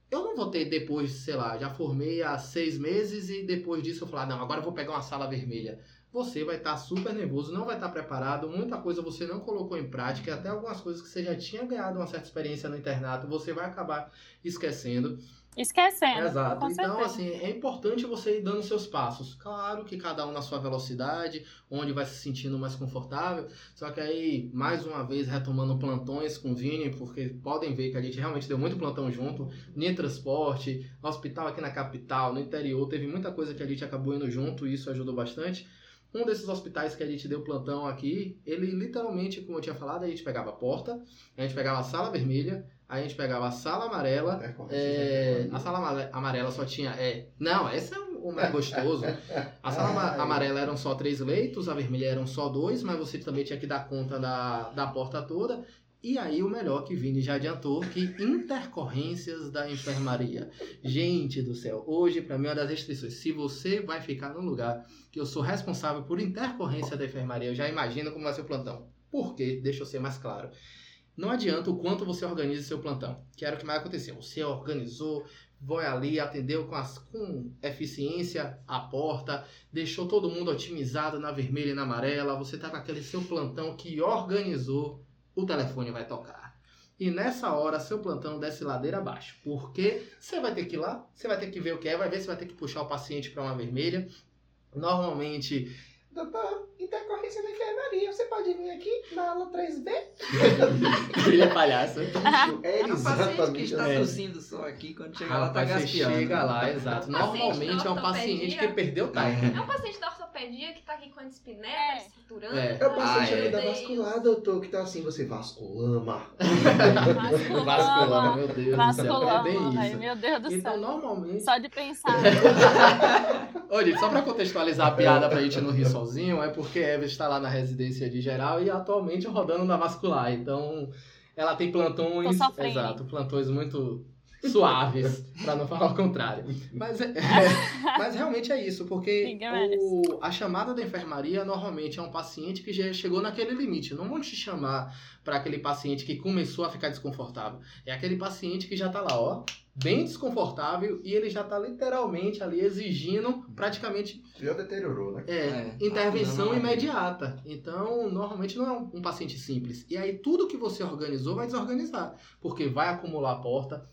Eu não vou ter depois, sei lá, já formei há seis meses e depois disso eu falar, não, agora eu vou pegar uma sala vermelha. Você vai estar super nervoso, não vai estar preparado, muita coisa você não colocou em prática, até algumas coisas que você já tinha ganhado uma certa experiência no internato, você vai acabar esquecendo. Esquecendo. Exato. Então, assim, é importante você ir dando seus passos. Claro que cada um na sua velocidade, onde vai se sentindo mais confortável. Só que aí, mais uma vez, retomando plantões com o Vini, porque podem ver que a gente realmente deu muito plantão junto. De transporte, hospital aqui na capital, no interior, teve muita coisa que a gente acabou indo junto e isso ajudou bastante. Um desses hospitais que a gente deu plantão aqui, ele literalmente, como eu tinha falado, a gente pegava a porta, a gente pegava a sala vermelha, a gente pegava a sala amarela, é, a sala amarela só tinha. É, não, esse é o mais gostoso. A sala Ai. <laughs> amarela eram só três leitos, a vermelha eram só dois, mas você também tinha que dar conta da, da porta toda. E aí, o melhor que Vini já adiantou, que intercorrências da enfermaria. Gente do céu, hoje, para mim, é uma das restrições. Se você vai ficar num lugar que eu sou responsável por intercorrência da enfermaria, eu já imagino como vai ser o plantão. Por quê? Deixa eu ser mais claro. Não adianta o quanto você organiza seu plantão, que era o que mais aconteceu. Você organizou, foi ali, atendeu com, as, com eficiência a porta, deixou todo mundo otimizado na vermelha e na amarela, você tá com aquele seu plantão que organizou, o telefone vai tocar. E nessa hora, seu plantão desce ladeira abaixo. Porque você vai ter que ir lá, você vai ter que ver o que é, vai ver se vai ter que puxar o paciente para uma vermelha. Normalmente, Doutor, intercorrência da enfermaria, você pode vir aqui na aula 3B? <laughs> ele é palhaço. É É um paciente que exatamente está assim. tossindo só aqui, quando chega lá tá gaspiando. chega lá, exato. Normalmente é um paciente que perdeu o time. É um paciente da ortopedia ortopedia que tá aqui com a espinéia, É. desfraturando. É. É o paciente Ah, é. ali da doutor, que tá assim, você vasculama. Vasculana, meu Deus do céu. É Vasculama, bem ai, isso. meu Deus do Então, céu. normalmente. Só de pensar. <laughs> Olha, só pra contextualizar a piada pra gente não rir sozinho, é porque Eva está lá na residência de geral e atualmente rodando na vascular. Então, ela tem plantões. Exato, plantões muito suaves, pra não falar o contrário. Mas, é- <laughs> mas realmente é isso, porque o- a chamada da enfermaria normalmente é um paciente que já chegou naquele limite. Não vão te chamar para aquele paciente que começou a ficar desconfortável. É aquele paciente que já tá lá, ó, bem desconfortável e ele já tá literalmente ali exigindo praticamente Já deteriorou, né? é, É. intervenção Ah, não. imediata. Então, normalmente não é um, um paciente simples. E aí tudo que você organizou vai desorganizar, porque vai acumular a porta.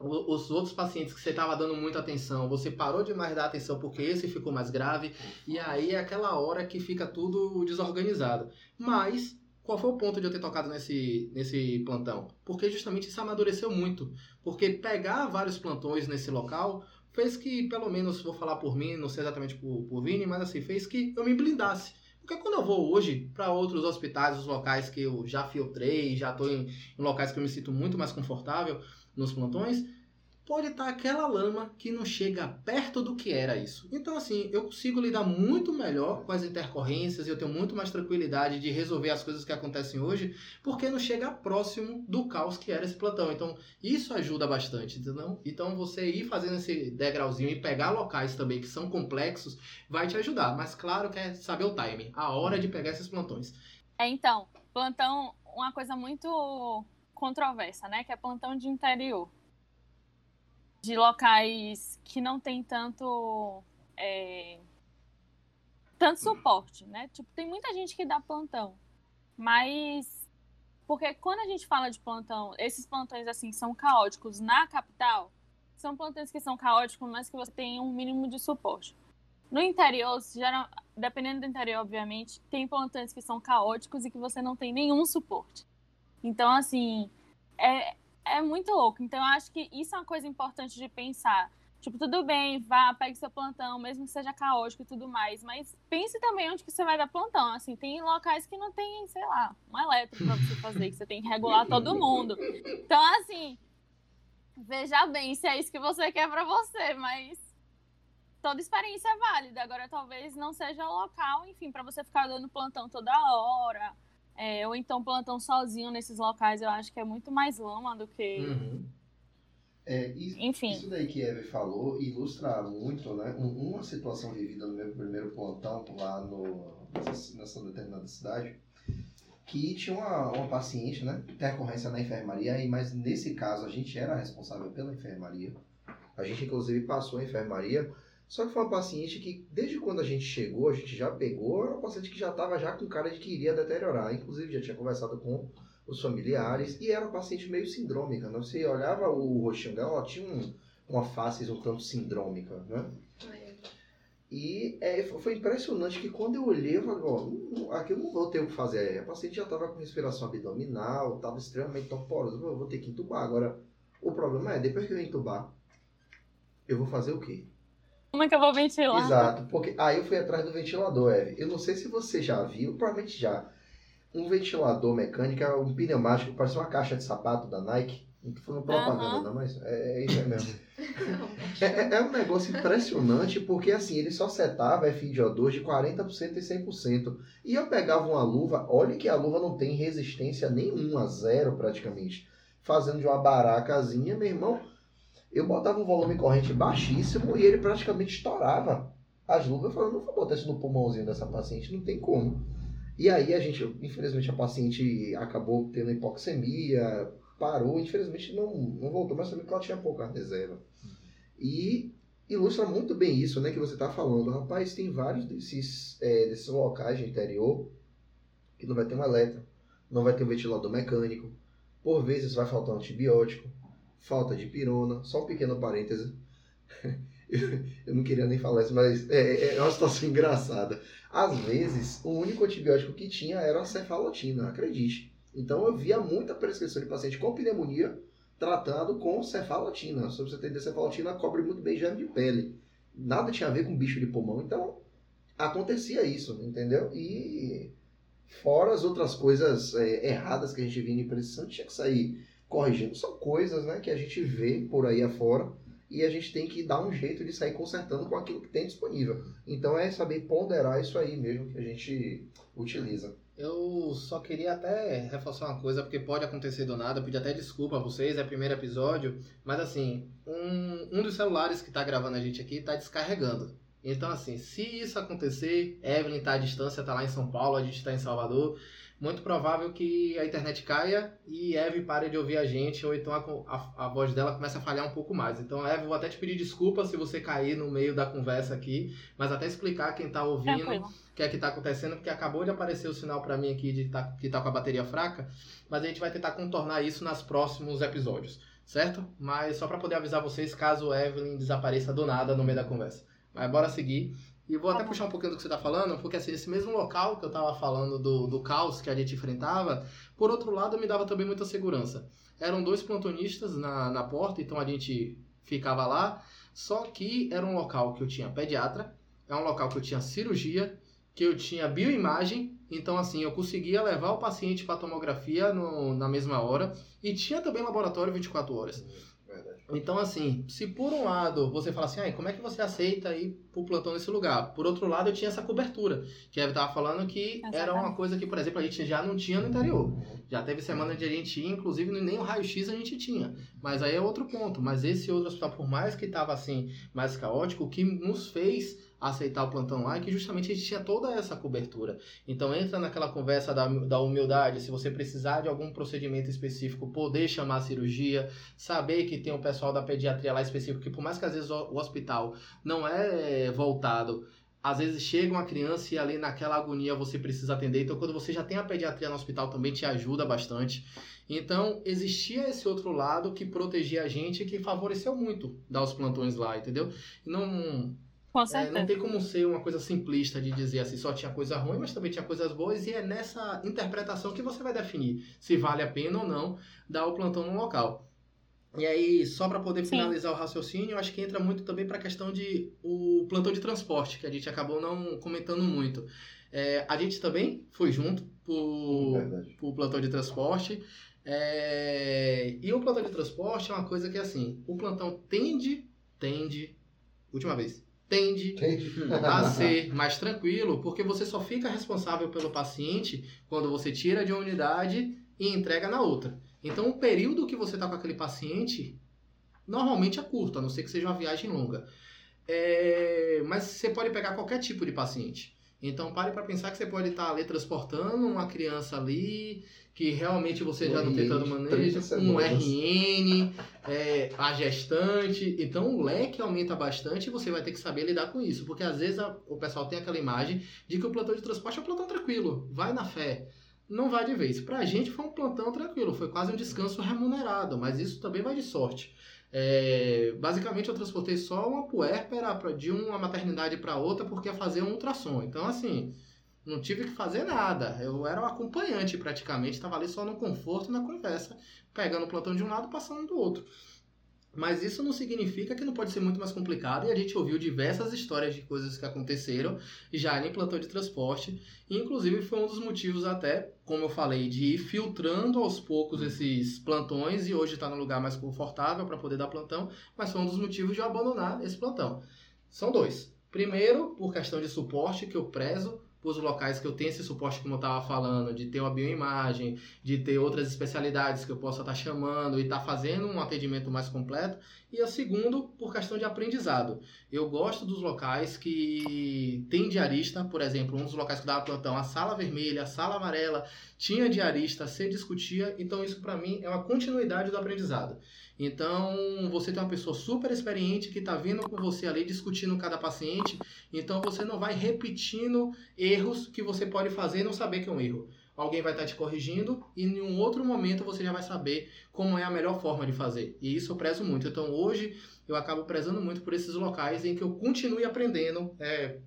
Os outros pacientes que você estava dando muita atenção, você parou de mais dar atenção porque esse ficou mais grave, e aí é aquela hora que fica tudo desorganizado. Mas, qual foi o ponto de eu ter tocado nesse, nesse plantão? Porque justamente isso amadureceu muito. Porque pegar vários plantões nesse local fez que, pelo menos, vou falar por mim, não sei exatamente por, por Vini, mas assim, fez que eu me blindasse. Porque quando eu vou hoje para outros hospitais, os locais que eu já filtrei, já estou em, em locais que eu me sinto muito mais confortável nos plantões, pode estar aquela lama que não chega perto do que era isso. Então, assim, eu consigo lidar muito melhor com as intercorrências e eu tenho muito mais tranquilidade de resolver as coisas que acontecem hoje, porque não chega próximo do caos que era esse plantão. Então, isso ajuda bastante, entendeu? Então, você ir fazendo esse degrauzinho e pegar locais também que são complexos vai te ajudar. Mas, claro que é saber o timing, a hora de pegar esses plantões. É, então, plantão, uma coisa muito controversa, né? Que é plantão de interior. De locais que não tem tanto. é, tanto suporte, né? Tipo, tem muita gente que dá plantão. Mas. Porque quando a gente fala de plantão, esses plantões assim são caóticos na capital, são plantões que são caóticos, mas que você tem um mínimo de suporte. No interior, geral, dependendo do interior, obviamente, tem plantões que são caóticos e que você não tem nenhum suporte. Então, assim, é, é muito louco. Então, eu acho que isso é uma coisa importante de pensar. Tipo, tudo bem, vá, pegue seu plantão, mesmo que seja caótico e tudo mais, mas pense também onde que você vai dar plantão. Assim, tem locais que não tem, sei lá, um elétrico pra você fazer, que você tem que regular todo mundo. Então, assim, veja bem se é isso que você quer pra você, mas toda experiência é válida. Agora, talvez não seja o local, enfim, para você ficar dando plantão toda hora. É, ou então plantão sozinho nesses locais, eu acho que é muito mais lama do que. Uhum. É, e- Enfim. Isso daí que a Eve falou ilustra muito, né? um- Uma situação vivida no meu primeiro plantão lá no, nessa, nessa determinada cidade, que tinha uma, uma paciente, né? Intercorrência na enfermaria, e, mas nesse caso a gente era responsável pela enfermaria. A gente, inclusive, passou a enfermaria. Só que foi uma paciente que, desde quando a gente chegou, a gente já pegou, era uma paciente que já estava já com cara de que iria deteriorar. Inclusive, já tinha conversado com os familiares, e era uma paciente meio sindrômica, né? Você olhava o rostinho dela, ela tinha um, uma face um tanto sindrômica, né? E é, foi impressionante que quando eu olhei, eu falei, ó, aqui eu não vou ter o que fazer. A paciente já estava com respiração abdominal, estava extremamente torporosa, eu vou ter que entubar. Agora, o problema é, depois que eu entubar, eu vou fazer o quê? Como é que eu vou ventilar? Exato, porque aí eu fui atrás do ventilador, Eve. Eu não sei se você já viu, provavelmente já. Um ventilador mecânico, é um pneumático, parece uma caixa de sapato da Nike. Não tô falando propaganda, Aham. não, mas é, é isso aí mesmo. <laughs> É, é- é um negócio impressionante, porque assim, ele só setava FiO2 de 40% e 100%. E eu pegava uma luva, olha que a luva não tem resistência nenhuma, zero praticamente. Fazendo de uma baracazinha, meu irmão, eu botava um volume corrente baixíssimo e ele praticamente estourava as luvas. Eu falei, não vou botar isso no pulmãozinho dessa paciente, não tem como. E aí a gente, infelizmente a paciente acabou tendo hipoxemia, parou, infelizmente não, não voltou, mas também porque ela tinha pouca reserva. E ilustra muito bem isso, né, que você está falando. Rapaz, tem vários desses, é, desses locais de interior que não vai ter um eletro, não vai ter um ventilador mecânico, por vezes vai faltar um antibiótico, falta de pirona, só um pequeno parêntese. <laughs> Eu, não queria nem falar isso, mas é, é uma situação <laughs> engraçada. Às vezes, o único antibiótico que tinha era a cefalotina, acredite. Então eu via muita prescrição de paciente com pneumonia tratado com cefalotina. Se você entender, cefalotina cobre muito bem germe de pele. Nada tinha a ver com bicho de pulmão. Então, acontecia isso, entendeu? E fora as outras coisas é, erradas que a gente vinha precisando, tinha que sair corrigindo. São coisas né, que a gente vê por aí afora e a gente tem que dar um jeito de sair consertando com aquilo que tem disponível. Então é saber ponderar isso aí mesmo que a gente utiliza. Eu só queria até reforçar uma coisa, porque pode acontecer do nada, eu pedi até desculpa a vocês, é o primeiro episódio, mas assim, um, um dos celulares que está gravando a gente aqui está descarregando. Então, assim, se isso acontecer, Evelyn está à distância, está lá em São Paulo, a gente está em Salvador, muito provável que a internet caia e Eve pare de ouvir a gente, ou então a, a, a voz dela comece a falhar um pouco mais. Então, Eve, vou até te pedir desculpa se você cair no meio da conversa aqui, mas até explicar quem está ouvindo o que é que está acontecendo, porque acabou de aparecer o sinal para mim aqui de tá, que está com a bateria fraca, mas a gente vai tentar contornar isso nos próximos episódios, certo? Mas só para poder avisar vocês caso Evelyn desapareça do nada no meio da conversa. Mas bora seguir. E vou até tá puxar um pouquinho do que você está falando, porque assim, esse mesmo local que eu estava falando do, do caos que a gente enfrentava, por outro lado, me dava também muita segurança. Eram dois plantonistas na, na porta, então a gente ficava lá, só que era um local que eu tinha pediatra, é um local que eu tinha cirurgia, que eu tinha bioimagem, então assim, eu conseguia levar o paciente para tomografia no, na mesma hora, e tinha também laboratório 24 horas. Então, assim, se por um lado você fala assim, ah, como é que você aceita ir pro plantão nesse lugar? Por outro lado, eu tinha essa cobertura, que eu tava falando que Exatamente. era uma coisa que, por exemplo, a gente já não tinha no interior. Já teve semana de a gente ir, inclusive nem o raio-x a gente tinha. Mas aí é outro ponto. Mas esse outro hospital, por mais que tava assim, mais caótico, o que nos fez aceitar o plantão lá, que justamente a gente tinha toda essa cobertura. Então entra naquela conversa da, da humildade, se você precisar de algum procedimento específico, poder chamar a cirurgia, saber que tem o pessoal da pediatria lá específico, que por mais que às vezes o, o hospital não é voltado às vezes chega uma criança e ali naquela agonia você precisa atender. Então, quando você já tem a pediatria no hospital, também te ajuda bastante. Então, existia esse outro lado que protegia a gente e que favoreceu muito dar os plantões lá, entendeu? Não com certeza. É, não tem como ser uma coisa simplista de dizer assim, só tinha coisa ruim, mas também tinha coisas boas, e é nessa interpretação que você vai definir se vale a pena ou não dar o plantão no local. E aí, só para poder Sim. finalizar o raciocínio, acho que entra muito também para a questão de o plantão de transporte, que a gente acabou não comentando muito. É, a gente também foi junto para o plantão de transporte. É, e o plantão de transporte é uma coisa que, assim, o plantão tende, tende, última vez, tende a <laughs> ser mais tranquilo, porque você só fica responsável pelo paciente quando você tira de uma unidade e entrega na outra. Então, o período que você está com aquele paciente normalmente é curto, a não ser que seja uma viagem longa. É... Mas você pode pegar qualquer tipo de paciente. Então pare para pensar que você pode estar ali transportando uma criança ali, que realmente você já não tem tanto manejo, um RN, <laughs> é, a gestante. Então o leque aumenta bastante e você vai ter que saber lidar com isso. Porque às vezes a, o pessoal tem aquela imagem de que o plantão de transporte é um plantão tranquilo, vai na fé. Não vai de vez. Pra gente foi um plantão tranquilo, foi quase um descanso remunerado, mas isso também vai de sorte. É, basicamente eu transportei só uma puérpera de uma maternidade para outra porque ia fazer um ultrassom. Então, assim, não tive que fazer nada. Eu era um acompanhante praticamente, estava ali só no conforto e na conversa, pegando o plantão de um lado passando do outro. Mas isso não significa que não pode ser muito mais complicado e a gente ouviu diversas histórias de coisas que aconteceram já em plantão de transporte. E, inclusive foi um dos motivos até, como eu falei, de ir filtrando aos poucos esses plantões e hoje está no lugar mais confortável para poder dar plantão, mas foi um dos motivos de eu abandonar esse plantão. São dois. Primeiro, por questão de suporte que eu prezo os locais que eu tenho esse suporte, como eu estava falando, de ter uma bioimagem, de ter outras especialidades que eu possa estar tá chamando e estar tá fazendo um atendimento mais completo. E o segundo, por questão de aprendizado. Eu gosto dos locais que tem diarista, por exemplo, um dos locais que dava plantão, a sala vermelha, a sala amarela, tinha diarista, se discutia, então isso para mim é uma continuidade do aprendizado. Então, você tem uma pessoa super experiente que está vindo com você ali discutindo cada paciente, então você não vai repetindo erros que você pode fazer e não saber que é um erro. Alguém vai estar tá te corrigindo e em um outro momento você já vai saber como é a melhor forma de fazer. E isso eu prezo muito. Então, hoje eu acabo prezando muito por esses locais em que eu continue aprendendo. É,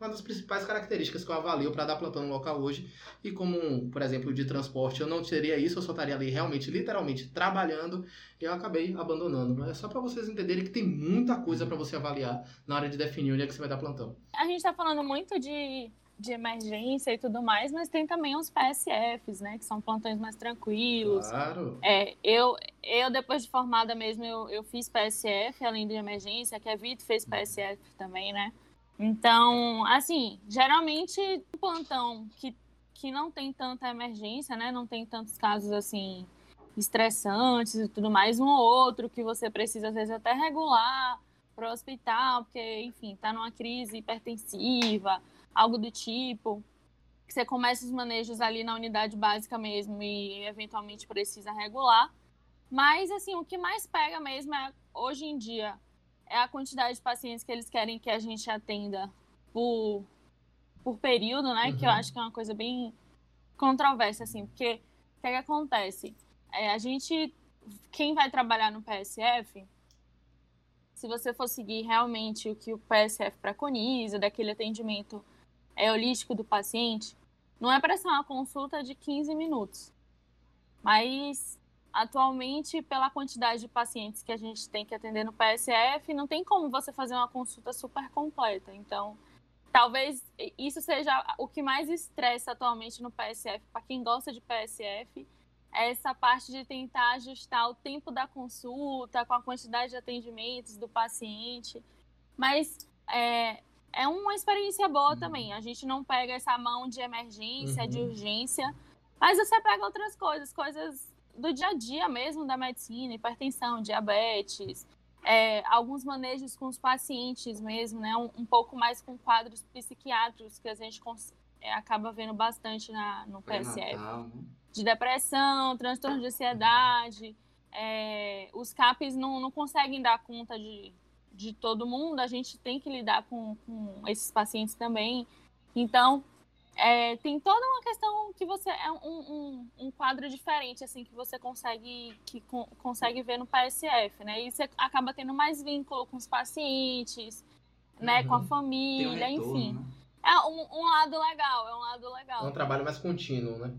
uma das principais características que eu avalio para dar plantão no local hoje. E como, por exemplo, de transporte, eu não teria isso, eu só estaria ali realmente, literalmente, trabalhando, eu acabei abandonando. Mas é só para vocês entenderem que tem muita coisa para você avaliar na hora de definir onde é que você vai dar plantão. A gente está falando muito de, de emergência e tudo mais, mas tem também os PSFs, né? Que são plantões mais tranquilos. Claro. É, eu, eu depois de formada mesmo, eu, eu fiz PSF, além de emergência, que a Vitor fez PSF também, né? Então, assim, geralmente um plantão que, que não tem tanta emergência, né? Não tem tantos casos assim estressantes e tudo mais, um ou outro que você precisa às vezes até regular para o hospital, porque, enfim, tá numa crise hipertensiva, algo do tipo, que você começa os manejos ali na unidade básica mesmo e eventualmente precisa regular. Mas, assim, o que mais pega mesmo é, hoje em dia, é a quantidade de pacientes que eles querem que a gente atenda por, por período, né? Uhum. Que eu acho que é uma coisa bem controversa, assim, porque o que, é que acontece? É, a gente, quem vai trabalhar no PSF, se você for seguir realmente o que o PSF preconiza, daquele atendimento é, holístico do paciente, não é para ser uma consulta de 15 minutos. Mas Atualmente, pela quantidade de pacientes que a gente tem que atender no PSF, não tem como você fazer uma consulta super completa. Então, talvez isso seja o que mais estressa atualmente no PSF, para quem gosta de PSF, é essa parte de tentar ajustar o tempo da consulta com a quantidade de atendimentos do paciente. Mas é, é uma experiência boa uhum. também. A gente não pega essa mão de emergência, uhum. de urgência, mas você pega outras coisas, coisas do dia a dia mesmo da medicina, hipertensão, diabetes, é, alguns manejos com os pacientes mesmo, né? Um, um, pouco mais com quadros psiquiátricos que a gente é, acaba vendo bastante na, no PSF. Né? De depressão, transtorno de ansiedade. É, os CAPs não, não conseguem dar conta de, de todo mundo, a gente tem que lidar com, com esses pacientes também. Então, é, tem toda uma questão que você é um, um, um, quadro diferente assim que você consegue que consegue ver no PSF, né? E você acaba tendo mais vínculo com os pacientes, né? Uhum. Com a família, um retorno, enfim. Né? É um, um, lado legal, é um lado legal. É um trabalho mais contínuo, né?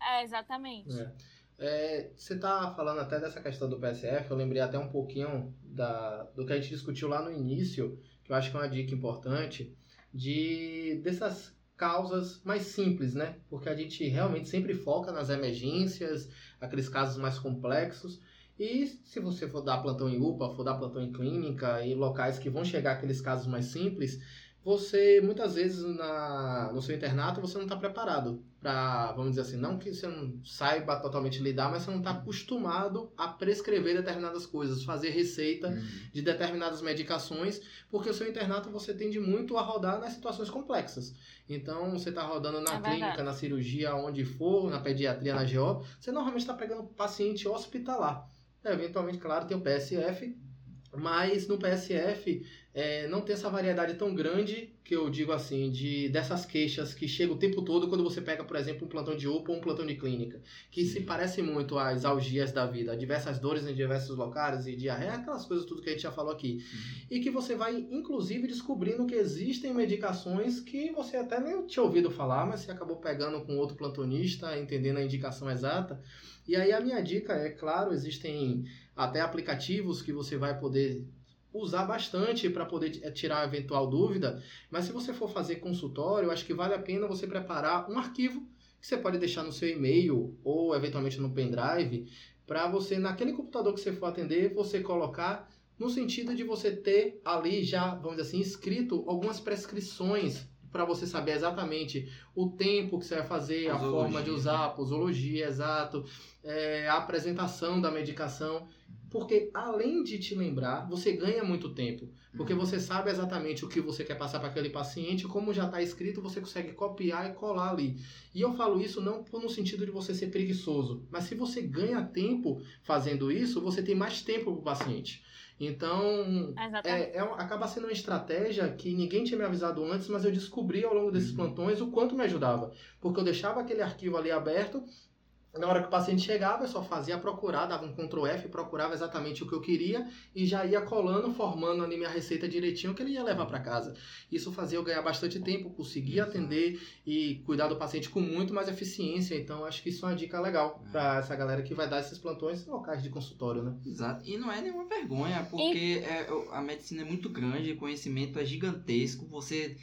É, exatamente. É. É, você está falando até dessa questão do PSF, eu lembrei até um pouquinho da, do que a gente discutiu lá no início, que eu acho que é uma dica importante, de dessas causas mais simples, né? Porque a gente realmente sempre foca nas emergências, aqueles casos mais complexos. E se você for dar plantão em UPA, for dar plantão em clínica e locais que vão chegar aqueles casos mais simples, você muitas vezes na, no seu internato você não está preparado para, vamos dizer assim, não que você não saiba totalmente lidar, mas você não está acostumado a prescrever determinadas coisas, fazer receita uhum. de determinadas medicações, porque o seu internato você tende muito a rodar nas situações complexas. Então você está rodando na é clínica, verdade. na cirurgia, onde for, na pediatria, na GO, você normalmente está pegando paciente hospitalar. É, eventualmente, claro, tem o PSF, mas no PSF é, não tem essa variedade tão grande que eu digo assim de dessas queixas que chega o tempo todo quando você pega por exemplo um plantão de UPA ou um plantão de clínica que Sim. se parece muito às algias da vida diversas dores em diversos locais e diarreia aquelas coisas tudo que a gente já falou aqui uhum. e que você vai inclusive descobrindo que existem medicações que você até nem tinha ouvido falar mas você acabou pegando com outro plantonista entendendo a indicação exata e aí a minha dica é claro existem até aplicativos que você vai poder usar bastante para poder eh, tirar eventual dúvida, mas se você for fazer consultório, eu acho que vale a pena você preparar um arquivo que você pode deixar no seu e-mail ou eventualmente no pendrive, para você naquele computador que você for atender, você colocar no sentido de você ter ali já, vamos dizer assim, escrito algumas prescrições para você saber exatamente o tempo que você vai fazer, posologia. a forma de usar, a posologia, exato, é, a apresentação da medicação. Porque além de te lembrar, você ganha muito tempo. Porque uhum. você sabe exatamente o que você quer passar para aquele paciente, como já está escrito, você consegue copiar e colar ali. E eu falo isso não no sentido de você ser preguiçoso, mas se você ganha tempo fazendo isso, você tem mais tempo para o paciente. Então, é, é, acaba sendo uma estratégia que ninguém tinha me avisado antes, mas eu descobri ao longo desses uhum. plantões o quanto me ajudava. Porque eu deixava aquele arquivo ali aberto Na hora que o paciente chegava, eu só fazia procurar, dava um Ctrl F, procurava exatamente o que eu queria e já ia colando, formando ali minha receita direitinho que ele ia levar para casa. Isso fazia eu ganhar bastante tempo, conseguir atender e cuidar do paciente com muito mais eficiência. Então, acho que isso é uma dica legal para essa galera que vai dar esses plantões locais de consultório, né? Exato. E não é nenhuma vergonha, porque é, a medicina é muito grande, o conhecimento é gigantesco. Você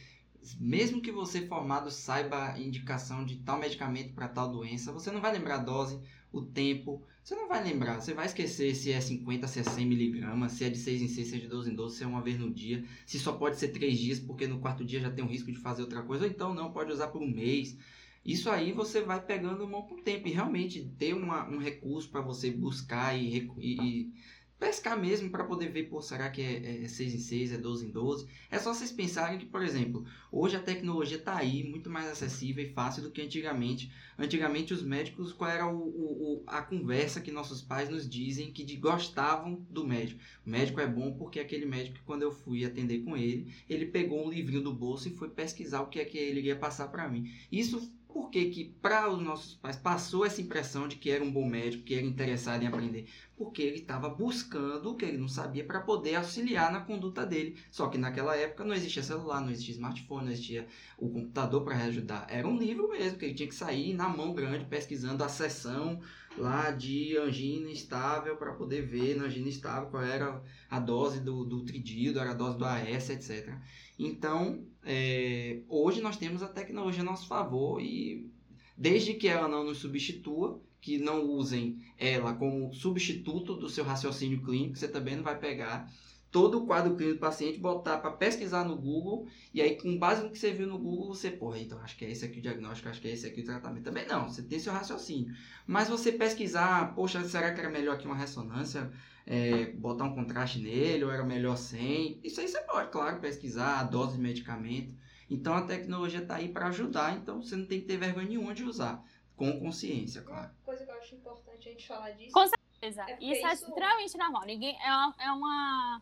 mesmo que você formado saiba a indicação de tal medicamento para tal doença, você não vai lembrar a dose, o tempo, você não vai lembrar, você vai esquecer se é 50, se é 100 miligramas, se é de 6 em 6, se é de 12 em 12, se é uma vez no dia, se só pode ser 3 dias, porque no quarto dia já tem um risco de fazer outra coisa, ou então não, pode usar por um mês. Isso aí você vai pegando mão com o tempo e realmente ter uma, um recurso para você buscar e, e, e pescar mesmo para poder ver, pô, será que é, é 6 em 6, é 12 em 12? É só vocês pensarem que, por exemplo, hoje a tecnologia está aí, muito mais acessível e fácil do que antigamente. Antigamente os médicos, qual era o, o, a conversa que nossos pais nos dizem que de, gostavam do médico? O médico é bom porque aquele médico, quando eu fui atender com ele, ele pegou um livrinho do bolso e foi pesquisar o que é que ele ia passar para mim. Isso porque que para os nossos pais passou essa impressão de que era um bom médico, que era interessado em aprender? Porque ele estava buscando o que ele não sabia para poder auxiliar na conduta dele. Só que naquela época não existia celular, não existia smartphone, não existia o computador para ajudar. Era um livro mesmo, que ele tinha que sair na mão grande pesquisando a seção lá de angina estável para poder ver na angina estável qual era a dose do, do tridido, era a dose do AS, etc. Então, é, hoje nós temos a tecnologia a nosso favor e desde que ela não nos substitua, que não usem ela como substituto do seu raciocínio clínico, você também não vai pegar todo o quadro clínico do paciente, botar para pesquisar no Google, e aí com base no que você viu no Google, você, porra, então acho que é esse aqui o diagnóstico, acho que é esse aqui o tratamento. Também não, você tem seu raciocínio. Mas você pesquisar, poxa, será que era melhor aqui uma ressonância? É, botar um contraste nele, ou era melhor sem. Isso aí você pode, claro, pesquisar a dose de medicamento. Então a tecnologia está aí para ajudar, então você não tem que ter vergonha nenhuma de usar, com consciência, claro. Uma coisa que eu acho importante a gente falar disso. Com certeza. É porque isso, é isso- extremamente normal. Ninguém, é, uma, é uma.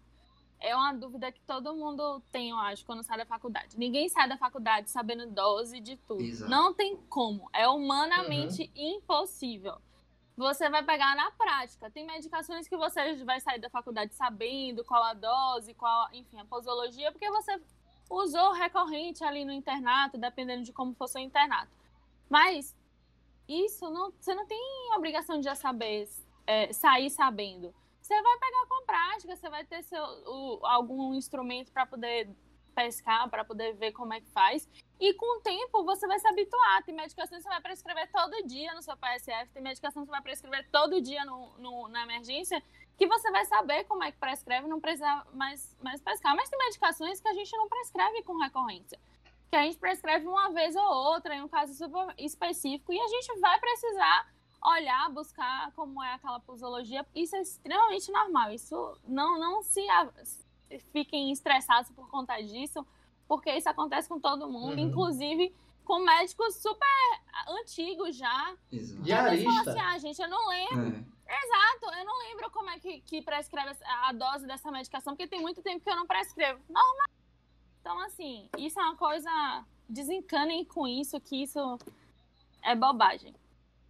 É uma dúvida que todo mundo tem, eu acho, quando sai da faculdade. Ninguém sai da faculdade sabendo dose de tudo. Exato. Não tem como. É humanamente impossível. Você vai pegar na prática. Tem medicações que você vai sair da faculdade sabendo qual a dose, qual, enfim, a posologia, porque você usou recorrente ali no internato, dependendo de como for seu internato. Mas isso não, você não tem obrigação de já saber, é, sair sabendo. Você vai pegar com prática, você vai ter seu, o- algum instrumento para poder pescar, para poder ver como é que faz. E com o tempo você vai se habituar. Tem medicações que você vai prescrever todo dia no seu PSF, tem medicação que você vai prescrever todo dia no, no- na emergência, que você vai saber como é que prescreve, não precisa mais, mais pescar. Mas tem medicações que a gente não prescreve com recorrência. Que a gente prescreve uma vez ou outra, em um caso super específico, e a gente vai precisar olhar, buscar como é aquela posologia. Isso é extremamente normal. Isso não, não se fiquem estressados por conta disso, porque isso acontece com todo mundo, Uhum. inclusive com médicos super antigos já. Exato. E às vezes falam assim, ah, gente, eu não lembro. É. Exato, eu não lembro como é que, que prescreve a dose dessa medicação, porque tem muito tempo que eu não prescrevo. Normal. Então, assim, isso é uma coisa. Desencanem com isso, que isso é bobagem.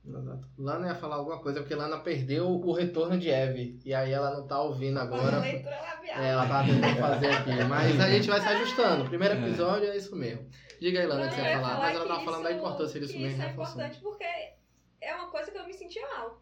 Exato. Lana ia falar alguma coisa, porque Lana perdeu o retorno de Eve. E aí ela não tá ouvindo agora. a leitura labial. É, ela tava tentando fazer aqui. Mas a gente vai se ajustando. Primeiro É. episódio é isso mesmo. Diga aí, Lana, o que você ia falar. falar Mas ela tava falando da isso- importância disso mesmo. Isso é importante porque é uma coisa que eu me sentia mal.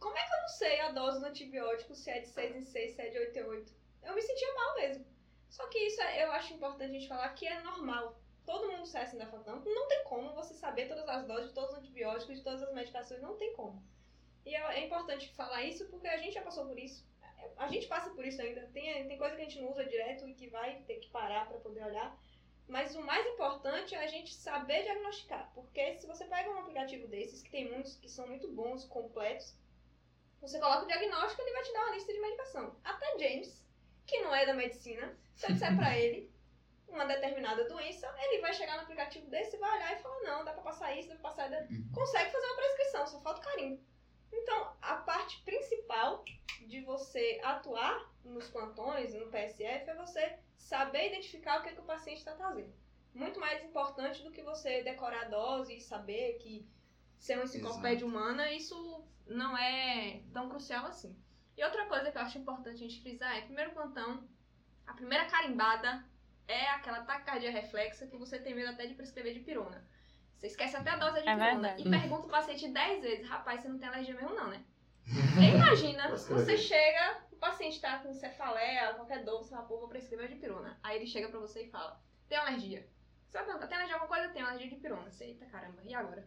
Como é que eu não sei a dose do antibiótico se é de 6 em 6, se é de 8 em 8? Eu me sentia mal mesmo. Só que isso é- eu acho importante a gente falar que é normal. Todo mundo sai assim da faculdade. Não tem como você saber todas as doses de todos os antibióticos, de todas as medicações. Não tem como. E é, é importante falar isso porque a gente já passou por isso. A gente passa por isso ainda. Tem, tem coisa que a gente não usa direto e que vai ter que parar para poder olhar. Mas o mais importante é a gente saber diagnosticar. Porque se você pega um aplicativo desses, que tem muitos que são muito bons, completos, você coloca o diagnóstico ele vai te dar uma lista de medicação. Até James, que não é da medicina, se eu disser pra ele uma determinada doença, ele vai chegar no aplicativo desse vai olhar e falar, não, dá pra passar isso, dá pra passar... Dá... Consegue fazer uma prescrição, só falta o carimbo. Então, a parte principal de você atuar nos plantões, no PSF, é você saber identificar o que, é que o paciente está trazendo. Muito mais importante do que você decorar a dose e saber que ser uma enciclopédia humana, isso não é tão crucial assim. E outra coisa que eu acho importante a gente frisar é, primeiro plantão, a primeira carimbada é aquela taquicardia reflexa que você tem medo até de prescrever de pirona. Você esquece até a dose de É pirona verdade. e pergunta o paciente 10 vezes, rapaz, você não tem alergia mesmo não, né? E <laughs> imagina, você chega, o paciente tá com cefaleia, qualquer dor, você fala, pô, vou prescrever de pirona. Aí ele chega pra você e fala, tem alergia? Você vai perguntar, tem alergia a alguma coisa? Tem alergia de pirona. Você, eita caramba, e agora?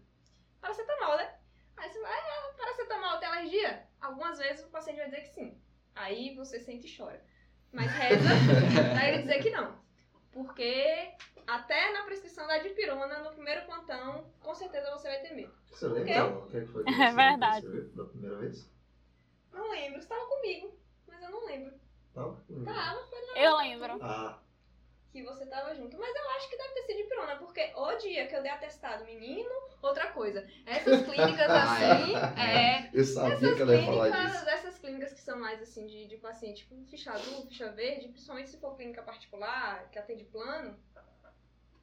Paracetamol, né? Aí você vai, ah, paracetamol tem alergia? Algumas vezes o paciente vai dizer que sim. Aí você sente e chora. Mas reza <laughs> pra ele dizer que não. Porque até na prescrição da dipirona, no primeiro plantão, com certeza você vai ter medo. Você lembra o que é que foi que É você verdade. percebeu Da primeira vez? Não lembro, você tava comigo, mas eu não lembro. Não? Tava, foi na Eu lembro. Ah, que você tava junto. Mas eu acho que deve ter sido dipirona, porque o dia que eu dei atestado menino, outra coisa. Essas clínicas assim, é. eu sabia Essas que ela ia falar clínicas, disso. essas clínicas que são mais assim de, de paciente, tipo ficha azul, ficha verde, principalmente se for clínica particular, que atende plano,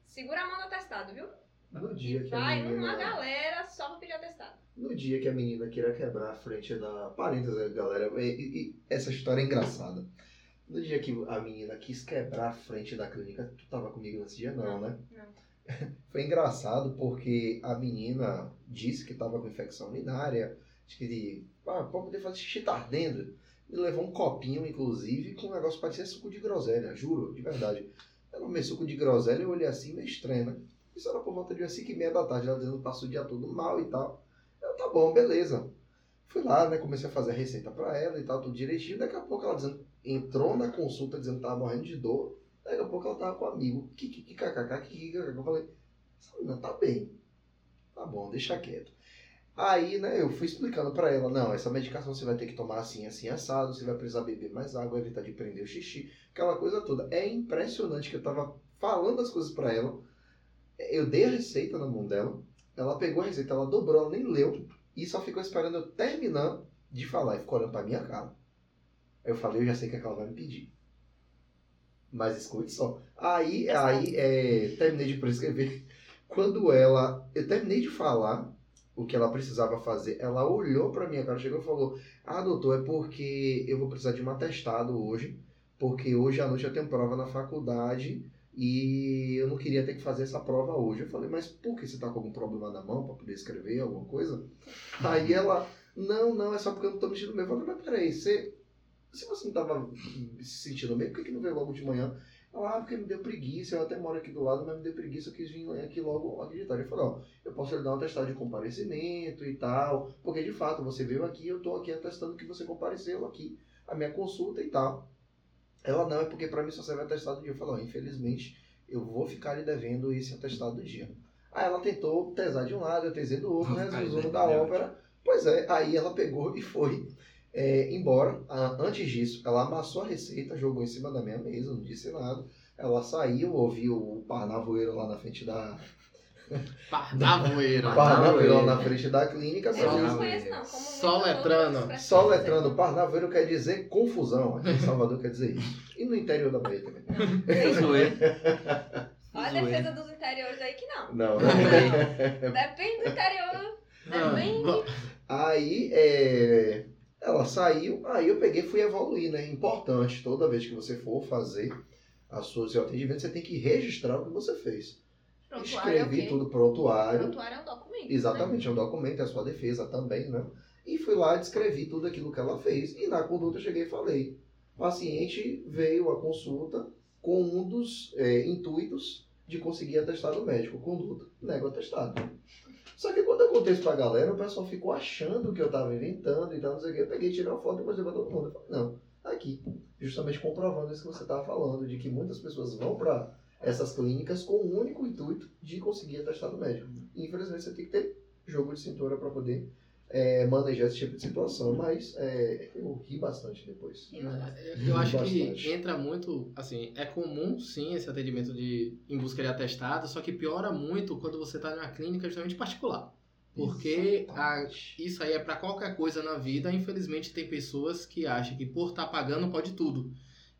segura a mão no atestado, viu? No dia que a Vai numa menina... galera só pra pedir atestado. No dia que a menina queira quebrar a frente da. Parênteses, galera, e, e- e essa história é engraçada. No dia que a menina quis quebrar a frente da clínica, tu tava comigo nesse dia, não, né? Não. <laughs> Foi engraçado porque a menina disse que tava com infecção urinária, que ah, pra poder fazer xixi tá ardendo. Me levou um copinho, inclusive, com um negócio que parecia suco de groselha, juro, de verdade. Ela comeu suco de groselha, eu olhei assim, meio estranho, né? Isso era por volta de umas 5 e meia da tarde, ela dizendo que passou o dia todo mal e tal. Eu, tá bom, beleza. Fui lá, né? Comecei a fazer a receita pra ela e tal, tudo direitinho. Daqui a pouco ela dizendo, entrou na consulta dizendo que tava morrendo de dor. Daqui a pouco ela tava com um amigo. Kikikikakaka, kikikikakaka. Eu falei, essa menina tá bem. Tá bom, deixa quieto. Aí, né, eu fui explicando pra ela, não, essa medicação você vai ter que tomar assim, assim, assado, você vai precisar beber mais água, evitar de prender o xixi, aquela coisa toda. É impressionante que eu tava falando as coisas pra ela, eu dei a receita na mão dela, ela pegou a receita, ela dobrou, ela nem leu, e só ficou esperando eu terminar de falar, e ficou olhando pra minha cara. Aí eu falei, eu já sei o que, é que ela vai me pedir. Mas escute só. Aí, aí é, terminei de prescrever. <laughs> Quando ela. Eu terminei de falar o que ela precisava fazer, ela olhou pra minha cara, chegou e falou: Ah, doutor, é porque eu vou precisar de um atestado hoje, porque hoje à noite eu tenho prova na faculdade e eu não queria ter que fazer essa prova hoje. Eu falei: Mas por que você tá com algum problema na mão pra poder escrever alguma coisa? Aí ela: Não, não, é só porque eu não tô me sentindo bem. Eu falei: Mas peraí, você. Se você não tava se sentindo bem, por que, que não veio logo de manhã? Ela, ah, porque me deu preguiça, eu até moro aqui do lado, mas me deu preguiça, eu quis vir aqui logo tarde. Eu falei, ó, eu posso lhe dar um atestado de comparecimento e tal, porque de fato você veio aqui, eu tô aqui atestando que você compareceu aqui, a minha consulta e tal. Ela, não, é porque pra mim só serve atestado do dia. Eu falei, ó, infelizmente, eu vou ficar lhe devendo esse atestado do dia. Aí ela tentou tesar de um lado, eu tesei do outro, né, devendo, da ópera. Pois é, aí ela pegou e foi é, embora. Ah, antes disso, ela amassou a receita, jogou em cima da minha mesa, não disse nada. Ela saiu, ouviu o parnavoeiro lá na frente da. <laughs> Parnavoeiro. parnavoeiro lá na frente da clínica. Eu Só- não conheço, não. Como Só letrando. Só letrando, você- parnavoeiro quer dizer confusão. Aqui em Salvador quer dizer isso. E no interior da Bahia também. <laughs> Olha a defesa dos interiores aí que não. Não, Depende do interior. Depende. Aí é, ela saiu, aí eu peguei e fui evoluir, né? Importante, toda vez que você for fazer a sua, seu atendimento, você tem que registrar o que você fez. Prontuário é Escrevi tudo prontuário. Prontuário é um documento. Exatamente, é um documento, é a sua defesa também, né? E fui lá, descrevi tudo aquilo que ela fez. E na conduta eu cheguei e falei: o paciente veio à consulta com um dos é, intuitos de conseguir atestado médico. Conduta, nego atestado. Só que quando eu contei isso pra galera, o pessoal ficou achando que eu tava inventando e tal, não sei o quê. Eu peguei, tirei uma foto e mostrei pra todo mundo. Eu falei, não, tá aqui. Justamente comprovando isso que você tava falando, de que muitas pessoas vão pra essas clínicas com o único intuito de conseguir atestado médico. E, infelizmente você tem que ter jogo de cintura para poder é, manejar esse tipo de situação. Mas é, eu ri bastante depois. Eu acho Bastante. que entra muito, assim, é comum sim esse atendimento de em busca de atestado, só que piora muito quando você está numa clínica justamente particular. Porque a- isso aí é para qualquer coisa na vida, infelizmente tem pessoas que acham que por estar pagando pode tudo.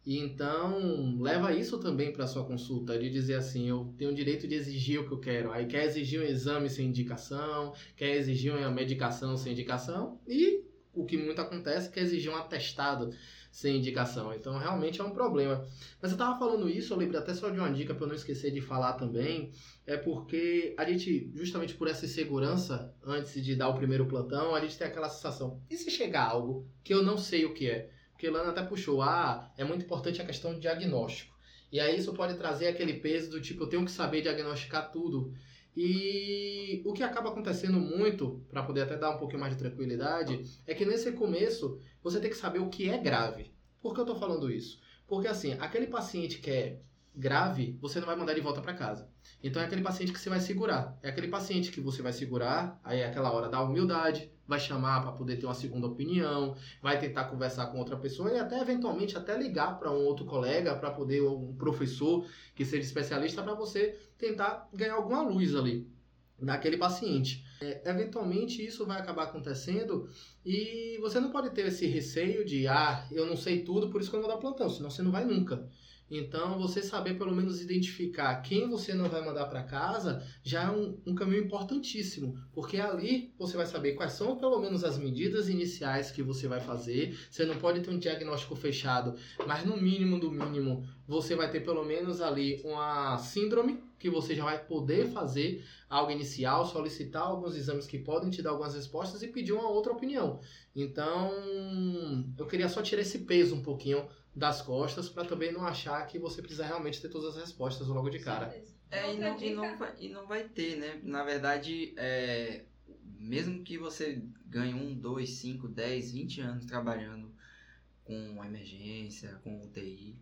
E então, leva isso também para sua consulta, de dizer assim, eu tenho o direito de exigir o que eu quero. Aí quer exigir um exame sem indicação, quer exigir uma medicação sem indicação e o que muito acontece é quer exigir um atestado sem indicação. Então, realmente é um problema. Mas eu estava falando isso, eu lembrei até só de uma dica para eu não esquecer de falar também, é porque a gente, justamente por essa insegurança, antes de dar o primeiro plantão, a gente tem aquela sensação, e se chegar algo que eu não sei o que é? Porque Lana até puxou, ah, é muito importante a questão do diagnóstico. E aí isso pode trazer aquele peso do tipo, eu tenho que saber diagnosticar tudo. E o que acaba acontecendo muito, para poder até dar um pouquinho mais de tranquilidade, é que nesse começo você tem que saber o que é grave. Por que eu estou falando isso? Porque assim, aquele paciente que é grave, você não vai mandar de volta para casa. Então é aquele paciente que você vai segurar. É aquele paciente que você vai segurar, aí é aquela hora da humildade, vai chamar para poder ter uma segunda opinião, vai tentar conversar com outra pessoa e até eventualmente até ligar para um outro colega, para poder um professor que seja especialista para você tentar ganhar alguma luz ali naquele paciente. É, eventualmente isso vai acabar acontecendo e você não pode ter esse receio de ah, eu não sei tudo, por isso que eu não vou dar plantão, senão você não vai nunca. Então, você saber pelo menos identificar quem você não vai mandar para casa já é um, um, caminho importantíssimo, porque ali você vai saber quais são pelo menos as medidas iniciais que você vai fazer. Você não pode ter um diagnóstico fechado, mas no mínimo do mínimo você vai ter pelo menos ali uma síndrome que você já vai poder fazer algo inicial, solicitar alguns exames que podem te dar algumas respostas e pedir uma outra opinião. Então, eu queria só tirar esse peso um pouquinho das costas para também não achar que você precisa realmente ter todas as respostas logo de cara. É, e não, e, não vai, e não vai ter, né? Na verdade, é, mesmo que você ganhe um, dois, cinco, dez, vinte anos trabalhando com emergência, com UTI,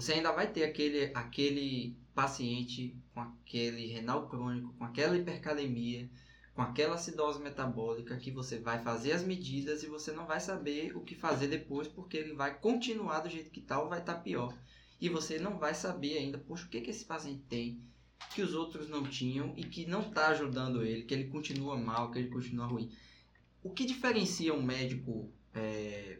você ainda vai ter aquele, aquele paciente com aquele renal crônico, com aquela hipercalemia, com aquela acidose metabólica que você vai fazer as medidas e você não vai saber o que fazer depois porque ele vai continuar do jeito que está ou vai estar tá pior. E você não vai saber ainda, poxa, o que, que esse paciente tem que os outros não tinham e que não está ajudando ele, que ele continua mal, que ele continua ruim. O que diferencia um médico é,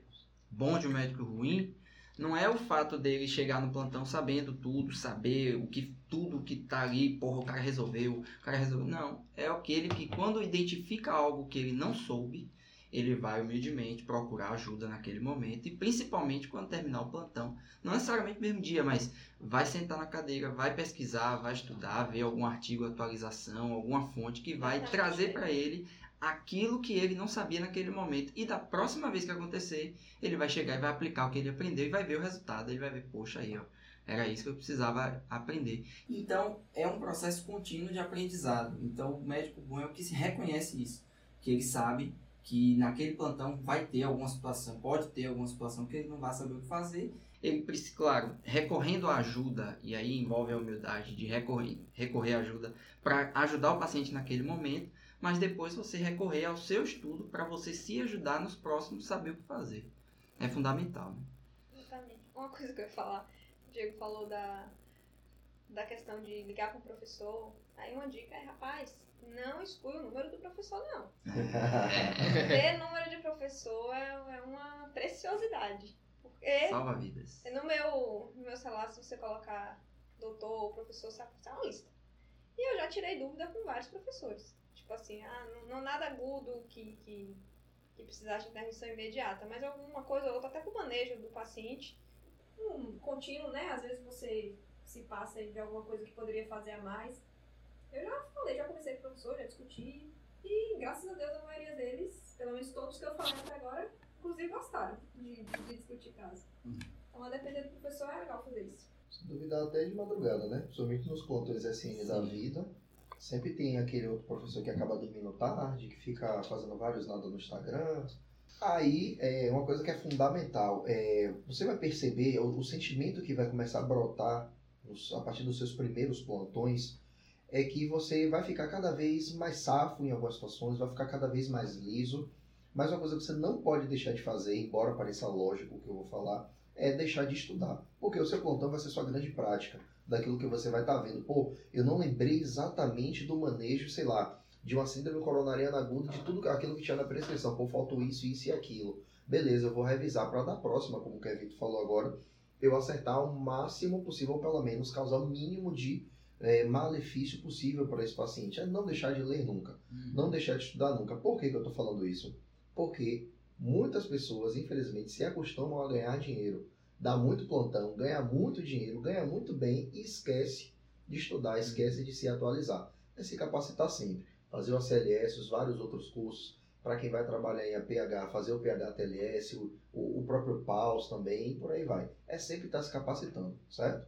bom de um médico ruim não é o fato dele chegar no plantão sabendo tudo, saber o que tudo que tá ali, porra, o cara resolveu, o cara resolveu. Não, é aquele que quando identifica algo que ele não soube, ele vai humildemente procurar ajuda naquele momento e principalmente quando terminar o plantão, não necessariamente no mesmo dia, mas vai sentar na cadeira, vai pesquisar, vai estudar, ver algum artigo, atualização, alguma fonte que vai trazer para ele aquilo que ele não sabia naquele momento. E da próxima vez que acontecer, ele vai chegar e vai aplicar o que ele aprendeu e vai ver o resultado. Ele vai ver, poxa, aí, ó, era isso que eu precisava aprender. Então, é um processo contínuo de aprendizado. Então, o médico bom é o que se reconhece isso, que ele sabe que naquele plantão vai ter alguma situação, pode ter alguma situação que ele não vai saber o que fazer. Ele precisa, claro, recorrendo à ajuda, e aí envolve a humildade de recorrer, recorrer à ajuda para ajudar o paciente naquele momento, mas depois você recorrer ao seu estudo para você se ajudar nos próximos saber o que fazer. É fundamental. Né? Exatamente. Uma coisa que eu ia falar, o Diego falou da, da questão de ligar para o professor. Aí uma dica é, rapaz, não exclui o número do professor, não. <laughs> Ter número de professor é, é uma preciosidade. Porque Salva vidas. No meu, no meu celular, se você colocar doutor ou professor, você vai uma lista. E eu já tirei dúvida com vários professores. Tipo assim, ah, não, não nada agudo que, que, que precisasse de intervenção imediata, mas alguma coisa ou outra, até com o manejo do paciente. Um contínuo, né? Às vezes você se passa de alguma coisa que poderia fazer a mais. Eu já falei, já conversei com o professor, já discuti. E graças a Deus a maioria deles, pelo menos todos que eu falei até agora, inclusive gostaram de, de discutir caso. Uhum. Então a depender do professor é legal fazer isso. Se duvidar até de madrugada, né? Principalmente nos plantões SN da vida Sempre tem aquele outro professor que acaba dormindo tarde, que fica fazendo vários nada no Instagram. Aí, é uma coisa que é fundamental, é, você vai perceber o, o sentimento que vai começar a brotar a partir dos seus primeiros plantões, é que você vai ficar cada vez mais safo em algumas situações, vai ficar cada vez mais liso. Mas uma coisa que você não pode deixar de fazer, embora pareça lógico o que eu vou falar, é deixar de estudar. Porque o seu plantão vai ser sua grande prática daquilo que você vai estar tá vendo. Pô, eu não lembrei exatamente do manejo, sei lá, de uma síndrome coronariana aguda, de tudo aquilo que tinha na prescrição. Pô, faltou isso, isso e aquilo. Beleza, eu vou revisar para da próxima, como o Kevin falou agora. eu acertar o máximo possível, ou pelo menos causar o mínimo de é, malefício possível para esse paciente. É não deixar de ler nunca, não deixar de estudar nunca. Por que, que eu estou falando isso? Porque muitas pessoas, infelizmente, se acostumam a ganhar dinheiro, dá muito plantão, ganha muito dinheiro, ganha muito bem e esquece de estudar, esquece de se atualizar. É se capacitar sempre. Fazer o ACLS, os vários outros cursos, para quem vai trabalhar em APH, fazer o PHTLS, o, o, próprio PAUS também, e por aí vai. É sempre estar se capacitando, certo?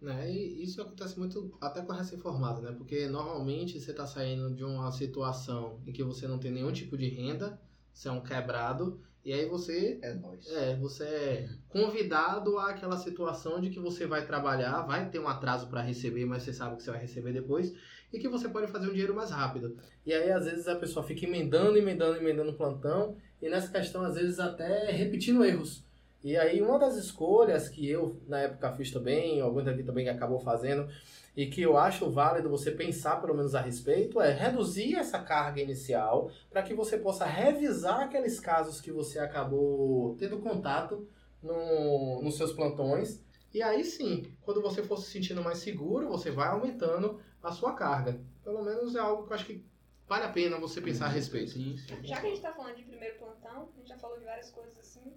Né? E isso acontece muito até com a recém-formado, né? Porque normalmente você está saindo de uma situação em que você não tem nenhum tipo de renda, você é um quebrado, e aí você É nóis. é, você é convidado àquela situação de que você vai trabalhar, vai ter um atraso para receber, mas você sabe que você vai receber depois, e que você pode fazer um dinheiro mais rápido. E aí, às vezes, a pessoa fica emendando, emendando, emendando plantão, e nessa questão, às vezes, até repetindo erros. E aí, uma das escolhas que eu, na época, fiz também, alguém daqui também acabou fazendo, e que eu acho válido você pensar pelo menos a respeito, é reduzir essa carga inicial para que você possa revisar aqueles casos que você acabou tendo contato no, nos seus plantões. E aí sim, quando você for se sentindo mais seguro, você vai aumentando a sua carga. Pelo menos é algo que eu acho que vale a pena você pensar a respeito. Sim, sim. Já que a gente tá falando de primeiro plantão, a gente já falou de várias coisas assim.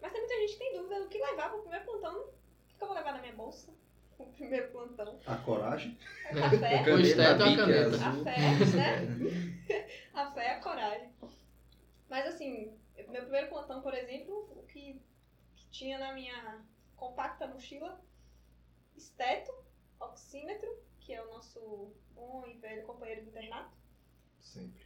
Mas tem muita gente que tem dúvida do que levar pro primeiro plantão. O que eu vou levar na minha bolsa? O primeiro plantão. A coragem. <laughs> O café. O esteto é uma Bic caneta. azul. A fé, né? <laughs> A fé é a coragem. Mas assim, meu primeiro plantão, por exemplo, o que, que tinha na minha compacta mochila, esteto, oxímetro, que é o nosso bom e velho companheiro do internato, Sempre.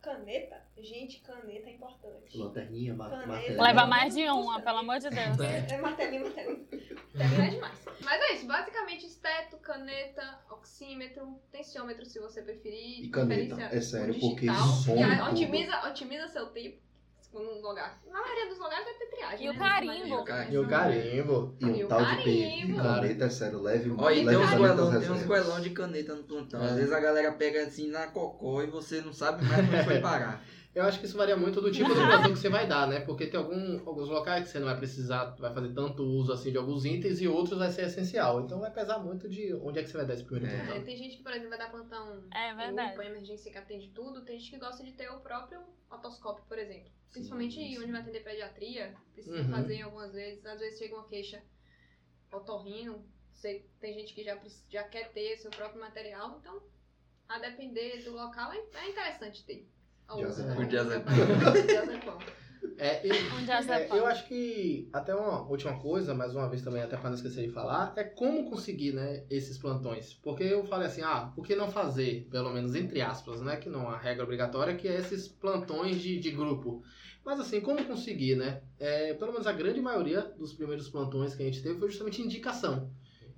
Caneta, gente, caneta é importante. Lanterninha, ma Caneta. martelinho. Leva mais de uma, pelo amor de Deus. É, é martelinho, martelinho. Martelinho é demais. Mas é isso, basicamente esteto, caneta, oxímetro, tensiômetro se você preferir. E caneta, é sério, porque tudo. otimiza, otimiza seu tempo num lugar. Na maioria dos lugares vai ter triagem. E o né? carimbo. E o carimbo. E o carimbo. E um E o tal de. Caneta, é sério, leve Olha, e leve tem uns goelão, tem uns goelão de caneta no plantão. Às É. vezes a galera pega assim na cocó e você não sabe mais onde foi <laughs> parar. Eu acho que isso varia muito do tipo de plantão que você vai dar, né? Porque tem algum, alguns locais que você não vai precisar, vai fazer tanto uso assim de alguns itens e outros vai ser essencial. Então vai pesar muito de onde é que você vai dar esse primeiro É. É, plantão. tem gente que, por exemplo, vai dar plantão É verdade. UPA, emergência que atende tudo. Tem gente que gosta de ter o próprio otoscópio, por exemplo. Principalmente Sim, sim. onde vai atender pediatria. Precisa Uhum. fazer algumas vezes. Às vezes chega uma queixa otorrino. Sei, tem gente que já, já quer ter seu próprio material. Então, a depender do local, é, é interessante ter. Diazepam. O diazepam. Diazepam. É, e- Um jazz É, eu acho que até uma última coisa, mais uma vez também, até para não esquecer de falar, é como conseguir, né, esses plantões. Porque eu falei assim, ah, por que não fazer, pelo menos entre aspas, né, que não é uma regra obrigatória, que é esses plantões de, de grupo. Mas assim, como conseguir, né? É, pelo menos a grande maioria dos primeiros plantões que a gente teve foi justamente indicação.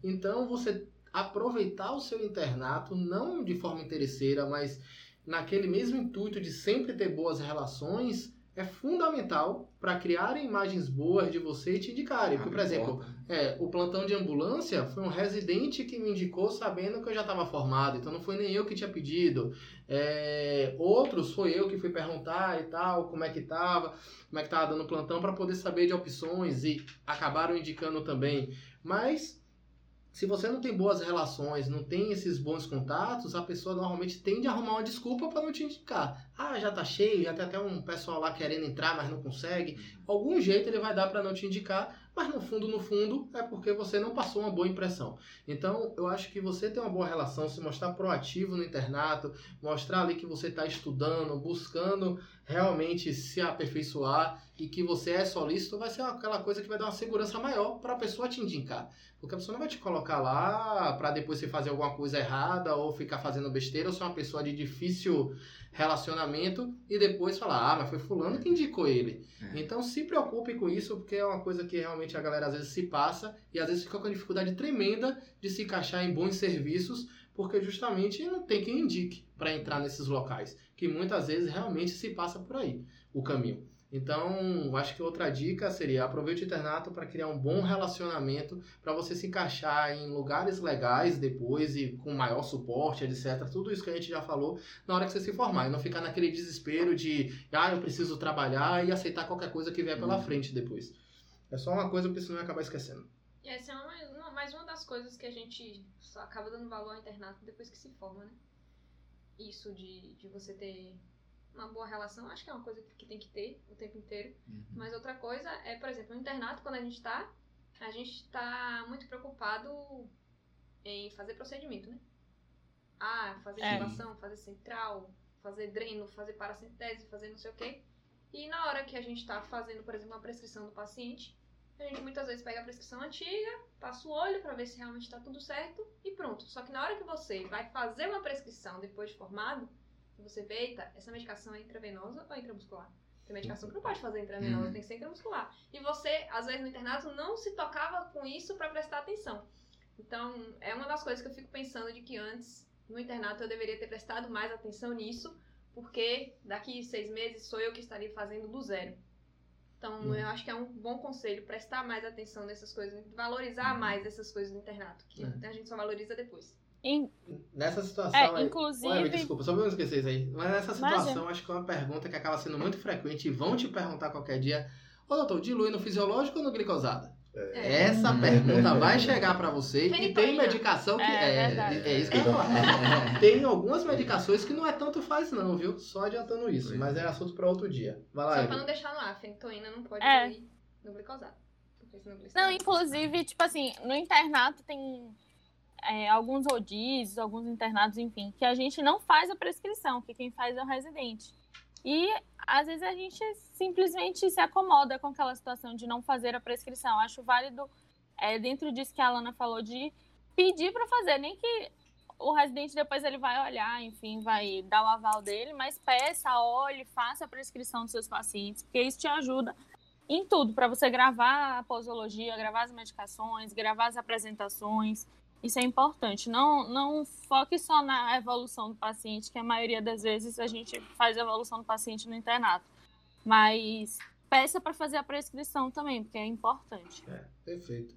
Então você aproveitar o seu internato, não de forma interesseira, mas naquele mesmo intuito de sempre ter boas relações, é fundamental para criar imagens boas de você e te indicarem. Porque, por exemplo, é, o plantão de ambulância foi um residente que me indicou sabendo que eu já estava formado, então não foi nem eu que tinha pedido. É, outros foi eu que fui perguntar e tal, como é que tava, como é que tava dando plantão para poder saber de opções e acabaram indicando também. Mas se você não tem boas relações, não tem esses bons contatos, a pessoa normalmente tende a arrumar uma desculpa para não te indicar. Ah, já tá cheio, já tem até um pessoal lá querendo entrar, mas não consegue. Algum jeito ele vai dar para não te indicar, mas no fundo, no fundo, é porque você não passou uma boa impressão. Então, eu acho que você ter uma boa relação, se mostrar proativo no internato, mostrar ali que você está estudando, buscando realmente se aperfeiçoar e que você é solícito, vai ser aquela coisa que vai dar uma segurança maior para a pessoa te indicar. Porque a pessoa não vai te colocar lá para depois você fazer alguma coisa errada ou ficar fazendo besteira ou ser uma pessoa de difícil relacionamento e depois falar, ah, mas foi fulano que indicou ele. É. Então se preocupe com isso, porque é uma coisa que realmente a galera às vezes se passa e às vezes fica com dificuldade tremenda de se encaixar em bons serviços, porque justamente não tem quem indique para entrar nesses locais, que muitas vezes realmente se passa por aí o caminho. Então, acho que outra dica seria aproveite o internato para criar um bom relacionamento, para você se encaixar em lugares legais depois e com maior suporte, etc. Tudo isso que a gente já falou na hora que você se formar e não ficar naquele desespero de, ah, eu preciso trabalhar e aceitar qualquer coisa que vier pela Uhum. frente depois. É só uma coisa, porque senão eu ia acabar esquecendo. E essa é uma, uma- mais uma das coisas que a gente só acaba dando valor ao internato depois que se forma, né? Isso de, de você ter uma boa relação, acho que é uma coisa que tem que ter o tempo inteiro. Mas outra coisa é, por exemplo, no internato, quando a gente tá, a gente tá muito preocupado em fazer procedimento, né? Ah, fazer É. intubação, fazer central, fazer dreno, fazer paracentese, fazer não sei o quê. E na hora que a gente tá fazendo, por exemplo, uma prescrição do paciente, a gente muitas vezes pega a prescrição antiga, passa o olho pra ver se realmente tá tudo certo e pronto. Só que na hora que você vai fazer uma prescrição depois de formado, você vê, eita, essa medicação é intravenosa ou intramuscular? Tem medicação que não pode fazer intravenosa, Uhum. tem que ser intramuscular. E você, às vezes no internato, não se tocava com isso pra prestar atenção. Então, é uma das coisas que eu fico pensando de que antes, no internato, eu deveria ter prestado mais atenção nisso, porque daqui seis meses sou eu que estaria fazendo do zero. Então, Uhum. eu acho que é um bom conselho prestar mais atenção nessas coisas, valorizar Uhum. mais essas coisas no internato, que É. a gente só valoriza depois. In- Nessa situação. É, aí- Olha, inclusive. desculpa, só pra não esquecer isso aí. Mas nessa situação, Imagina. acho que é uma pergunta que acaba sendo muito frequente e vão te perguntar qualquer dia. Ô doutor, dilui no fisiológico ou no glicosada? É. Essa Hum. pergunta vai chegar pra você e tem medicação que. É, É, verdade. é isso que eu ia falar. <laughs> Tem algumas medicações que não é tanto faz, não, viu? Só adiantando isso. Mas é assunto pra outro dia. Vai lá, Só pra não deixar no ar, fentoína não pode É. ir no glicosado. Porque senão o Não, inclusive, tipo assim, no internato tem é, alguns rodízios, alguns internados, enfim, que a gente não faz a prescrição, que quem faz é o residente. E às vezes a gente simplesmente se acomoda com aquela situação de não fazer a prescrição. Acho válido, é, dentro disso que a Alana falou, de pedir para fazer, nem que o residente depois ele vai olhar, enfim, vai dar o aval dele, mas peça, olhe, faça a prescrição dos seus pacientes, porque isso te ajuda em tudo, para você gravar a posologia, gravar as medicações, gravar as apresentações. Isso é importante. Não, não foque só na evolução do paciente, que a maioria das vezes a gente faz a evolução do paciente no internato. Mas peça para fazer a prescrição também, porque é importante. Perfeito.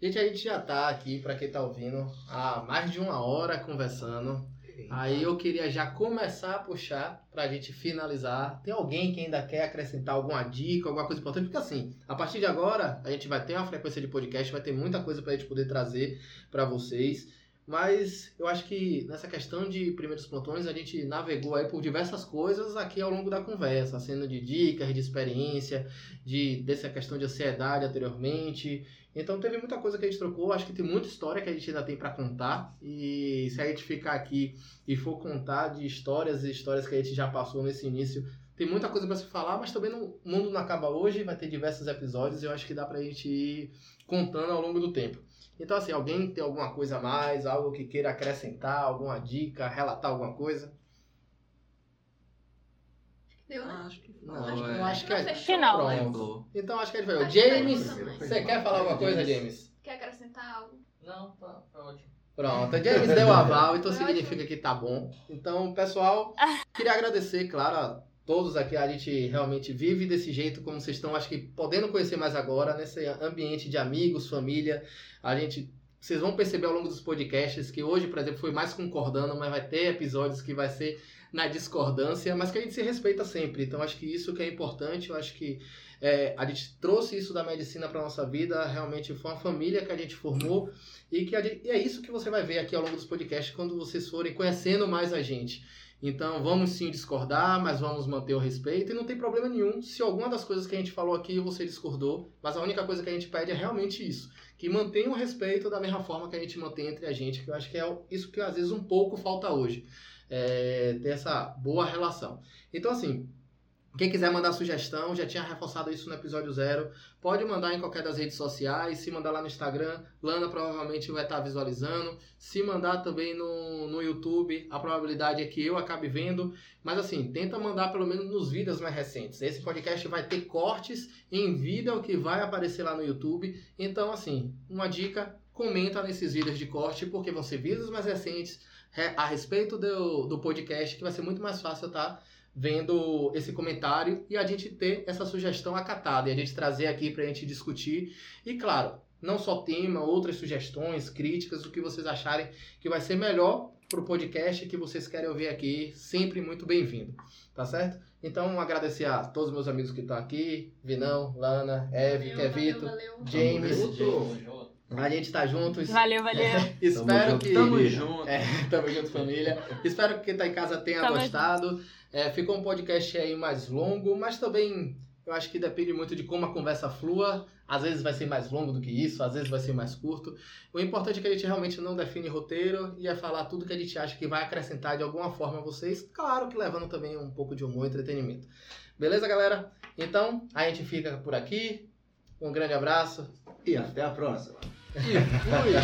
Gente, a gente já tá aqui, pra quem tá ouvindo, há mais de uma hora conversando. Aí eu queria já começar a puxar pra gente finalizar. Tem alguém que ainda quer acrescentar alguma dica, alguma coisa importante? Porque assim, a partir de agora, a gente vai ter uma frequência de podcast, vai ter muita coisa pra gente poder trazer pra vocês. Mas eu acho que nessa questão de primeiros plantões, a gente navegou aí por diversas coisas aqui ao longo da conversa, sendo de dicas, de experiência, de dessa questão de ansiedade anteriormente. Então teve muita coisa que a gente trocou, acho que tem muita história que a gente ainda tem pra contar. E se a gente ficar aqui e for contar de histórias e histórias que a gente já passou nesse início, tem muita coisa pra se falar, mas também o mundo não acaba hoje, vai ter diversos episódios e eu acho que dá pra gente ir contando ao longo do tempo. Então assim, alguém tem alguma coisa a mais, algo que queira acrescentar, alguma dica, relatar alguma coisa? Deu, né? Acho que Não, acho que- eu acho que é- Fechou. Que não. Pronto. Então acho que a gente vai. James, também. você quer falar alguma coisa, James? Quer acrescentar algo? Não, tá, tá ótimo. Pronto, a <laughs> James deu aval, então significa que tá bom. Então, pessoal, queria agradecer, claro, a todos aqui. A gente realmente vive desse jeito, como vocês estão, acho que podendo conhecer mais agora, nesse ambiente de amigos, família. A gente. Vocês vão perceber ao longo dos podcasts que hoje, por exemplo, foi mais concordando, mas vai ter episódios que vai ser na discordância, mas que a gente se respeita sempre. Então, acho que isso que é importante. Eu acho que é, a gente trouxe isso da medicina para nossa vida. Realmente foi uma família que a gente formou e que gente- e é isso que você vai ver aqui ao longo dos podcasts quando vocês forem conhecendo mais a gente. Então vamos sim discordar, mas vamos manter o respeito e não tem problema nenhum se alguma das coisas que a gente falou aqui você discordou, mas a única coisa que a gente pede é realmente isso, que mantenha o respeito da mesma forma que a gente mantém entre a gente, que eu acho que é isso que às vezes um pouco falta hoje, é, ter essa boa relação. Então assim, quem quiser mandar sugestão, já tinha reforçado isso no episódio zero, pode mandar em qualquer das redes sociais. Se mandar lá no Instagram, Lana provavelmente vai estar visualizando. Se mandar também no, no YouTube, a probabilidade é que eu acabe vendo. Mas assim, tenta mandar pelo menos nos vídeos mais recentes. Esse podcast vai ter cortes em vídeo que vai aparecer lá no YouTube. Então, assim, uma dica: comenta nesses vídeos de corte, porque vão ser vídeos mais recentes re- a respeito do, do podcast, que vai ser muito mais fácil, tá? vendo esse comentário e a gente ter essa sugestão acatada e a gente trazer aqui para a gente discutir. E claro, não só tema, outras sugestões, críticas, o que vocês acharem que vai ser melhor para o podcast que vocês querem ouvir aqui, sempre muito bem-vindo, tá certo? Então, agradecer a todos os meus amigos que estão aqui, Vinão, Lana, Eve, Valeu, Kevito, valeu, valeu. James. Junto. A gente tá juntos. Valeu, valeu. Espero junto, que. Tamo Família. junto. É, <laughs> tamo junto, família. Espero que quem tá em casa tenha Tamo gostado. É, ficou um podcast aí mais longo, mas também eu acho que depende muito de como a conversa flua. Às vezes vai ser mais longo do que isso, às vezes vai ser mais curto. O importante é que a gente realmente não define roteiro e é falar tudo que a gente acha que vai acrescentar de alguma forma a vocês. Claro que levando também um pouco de humor e entretenimento. Beleza, galera? Então, a gente fica por aqui. Um grande abraço. E até a próxima. Y, uy.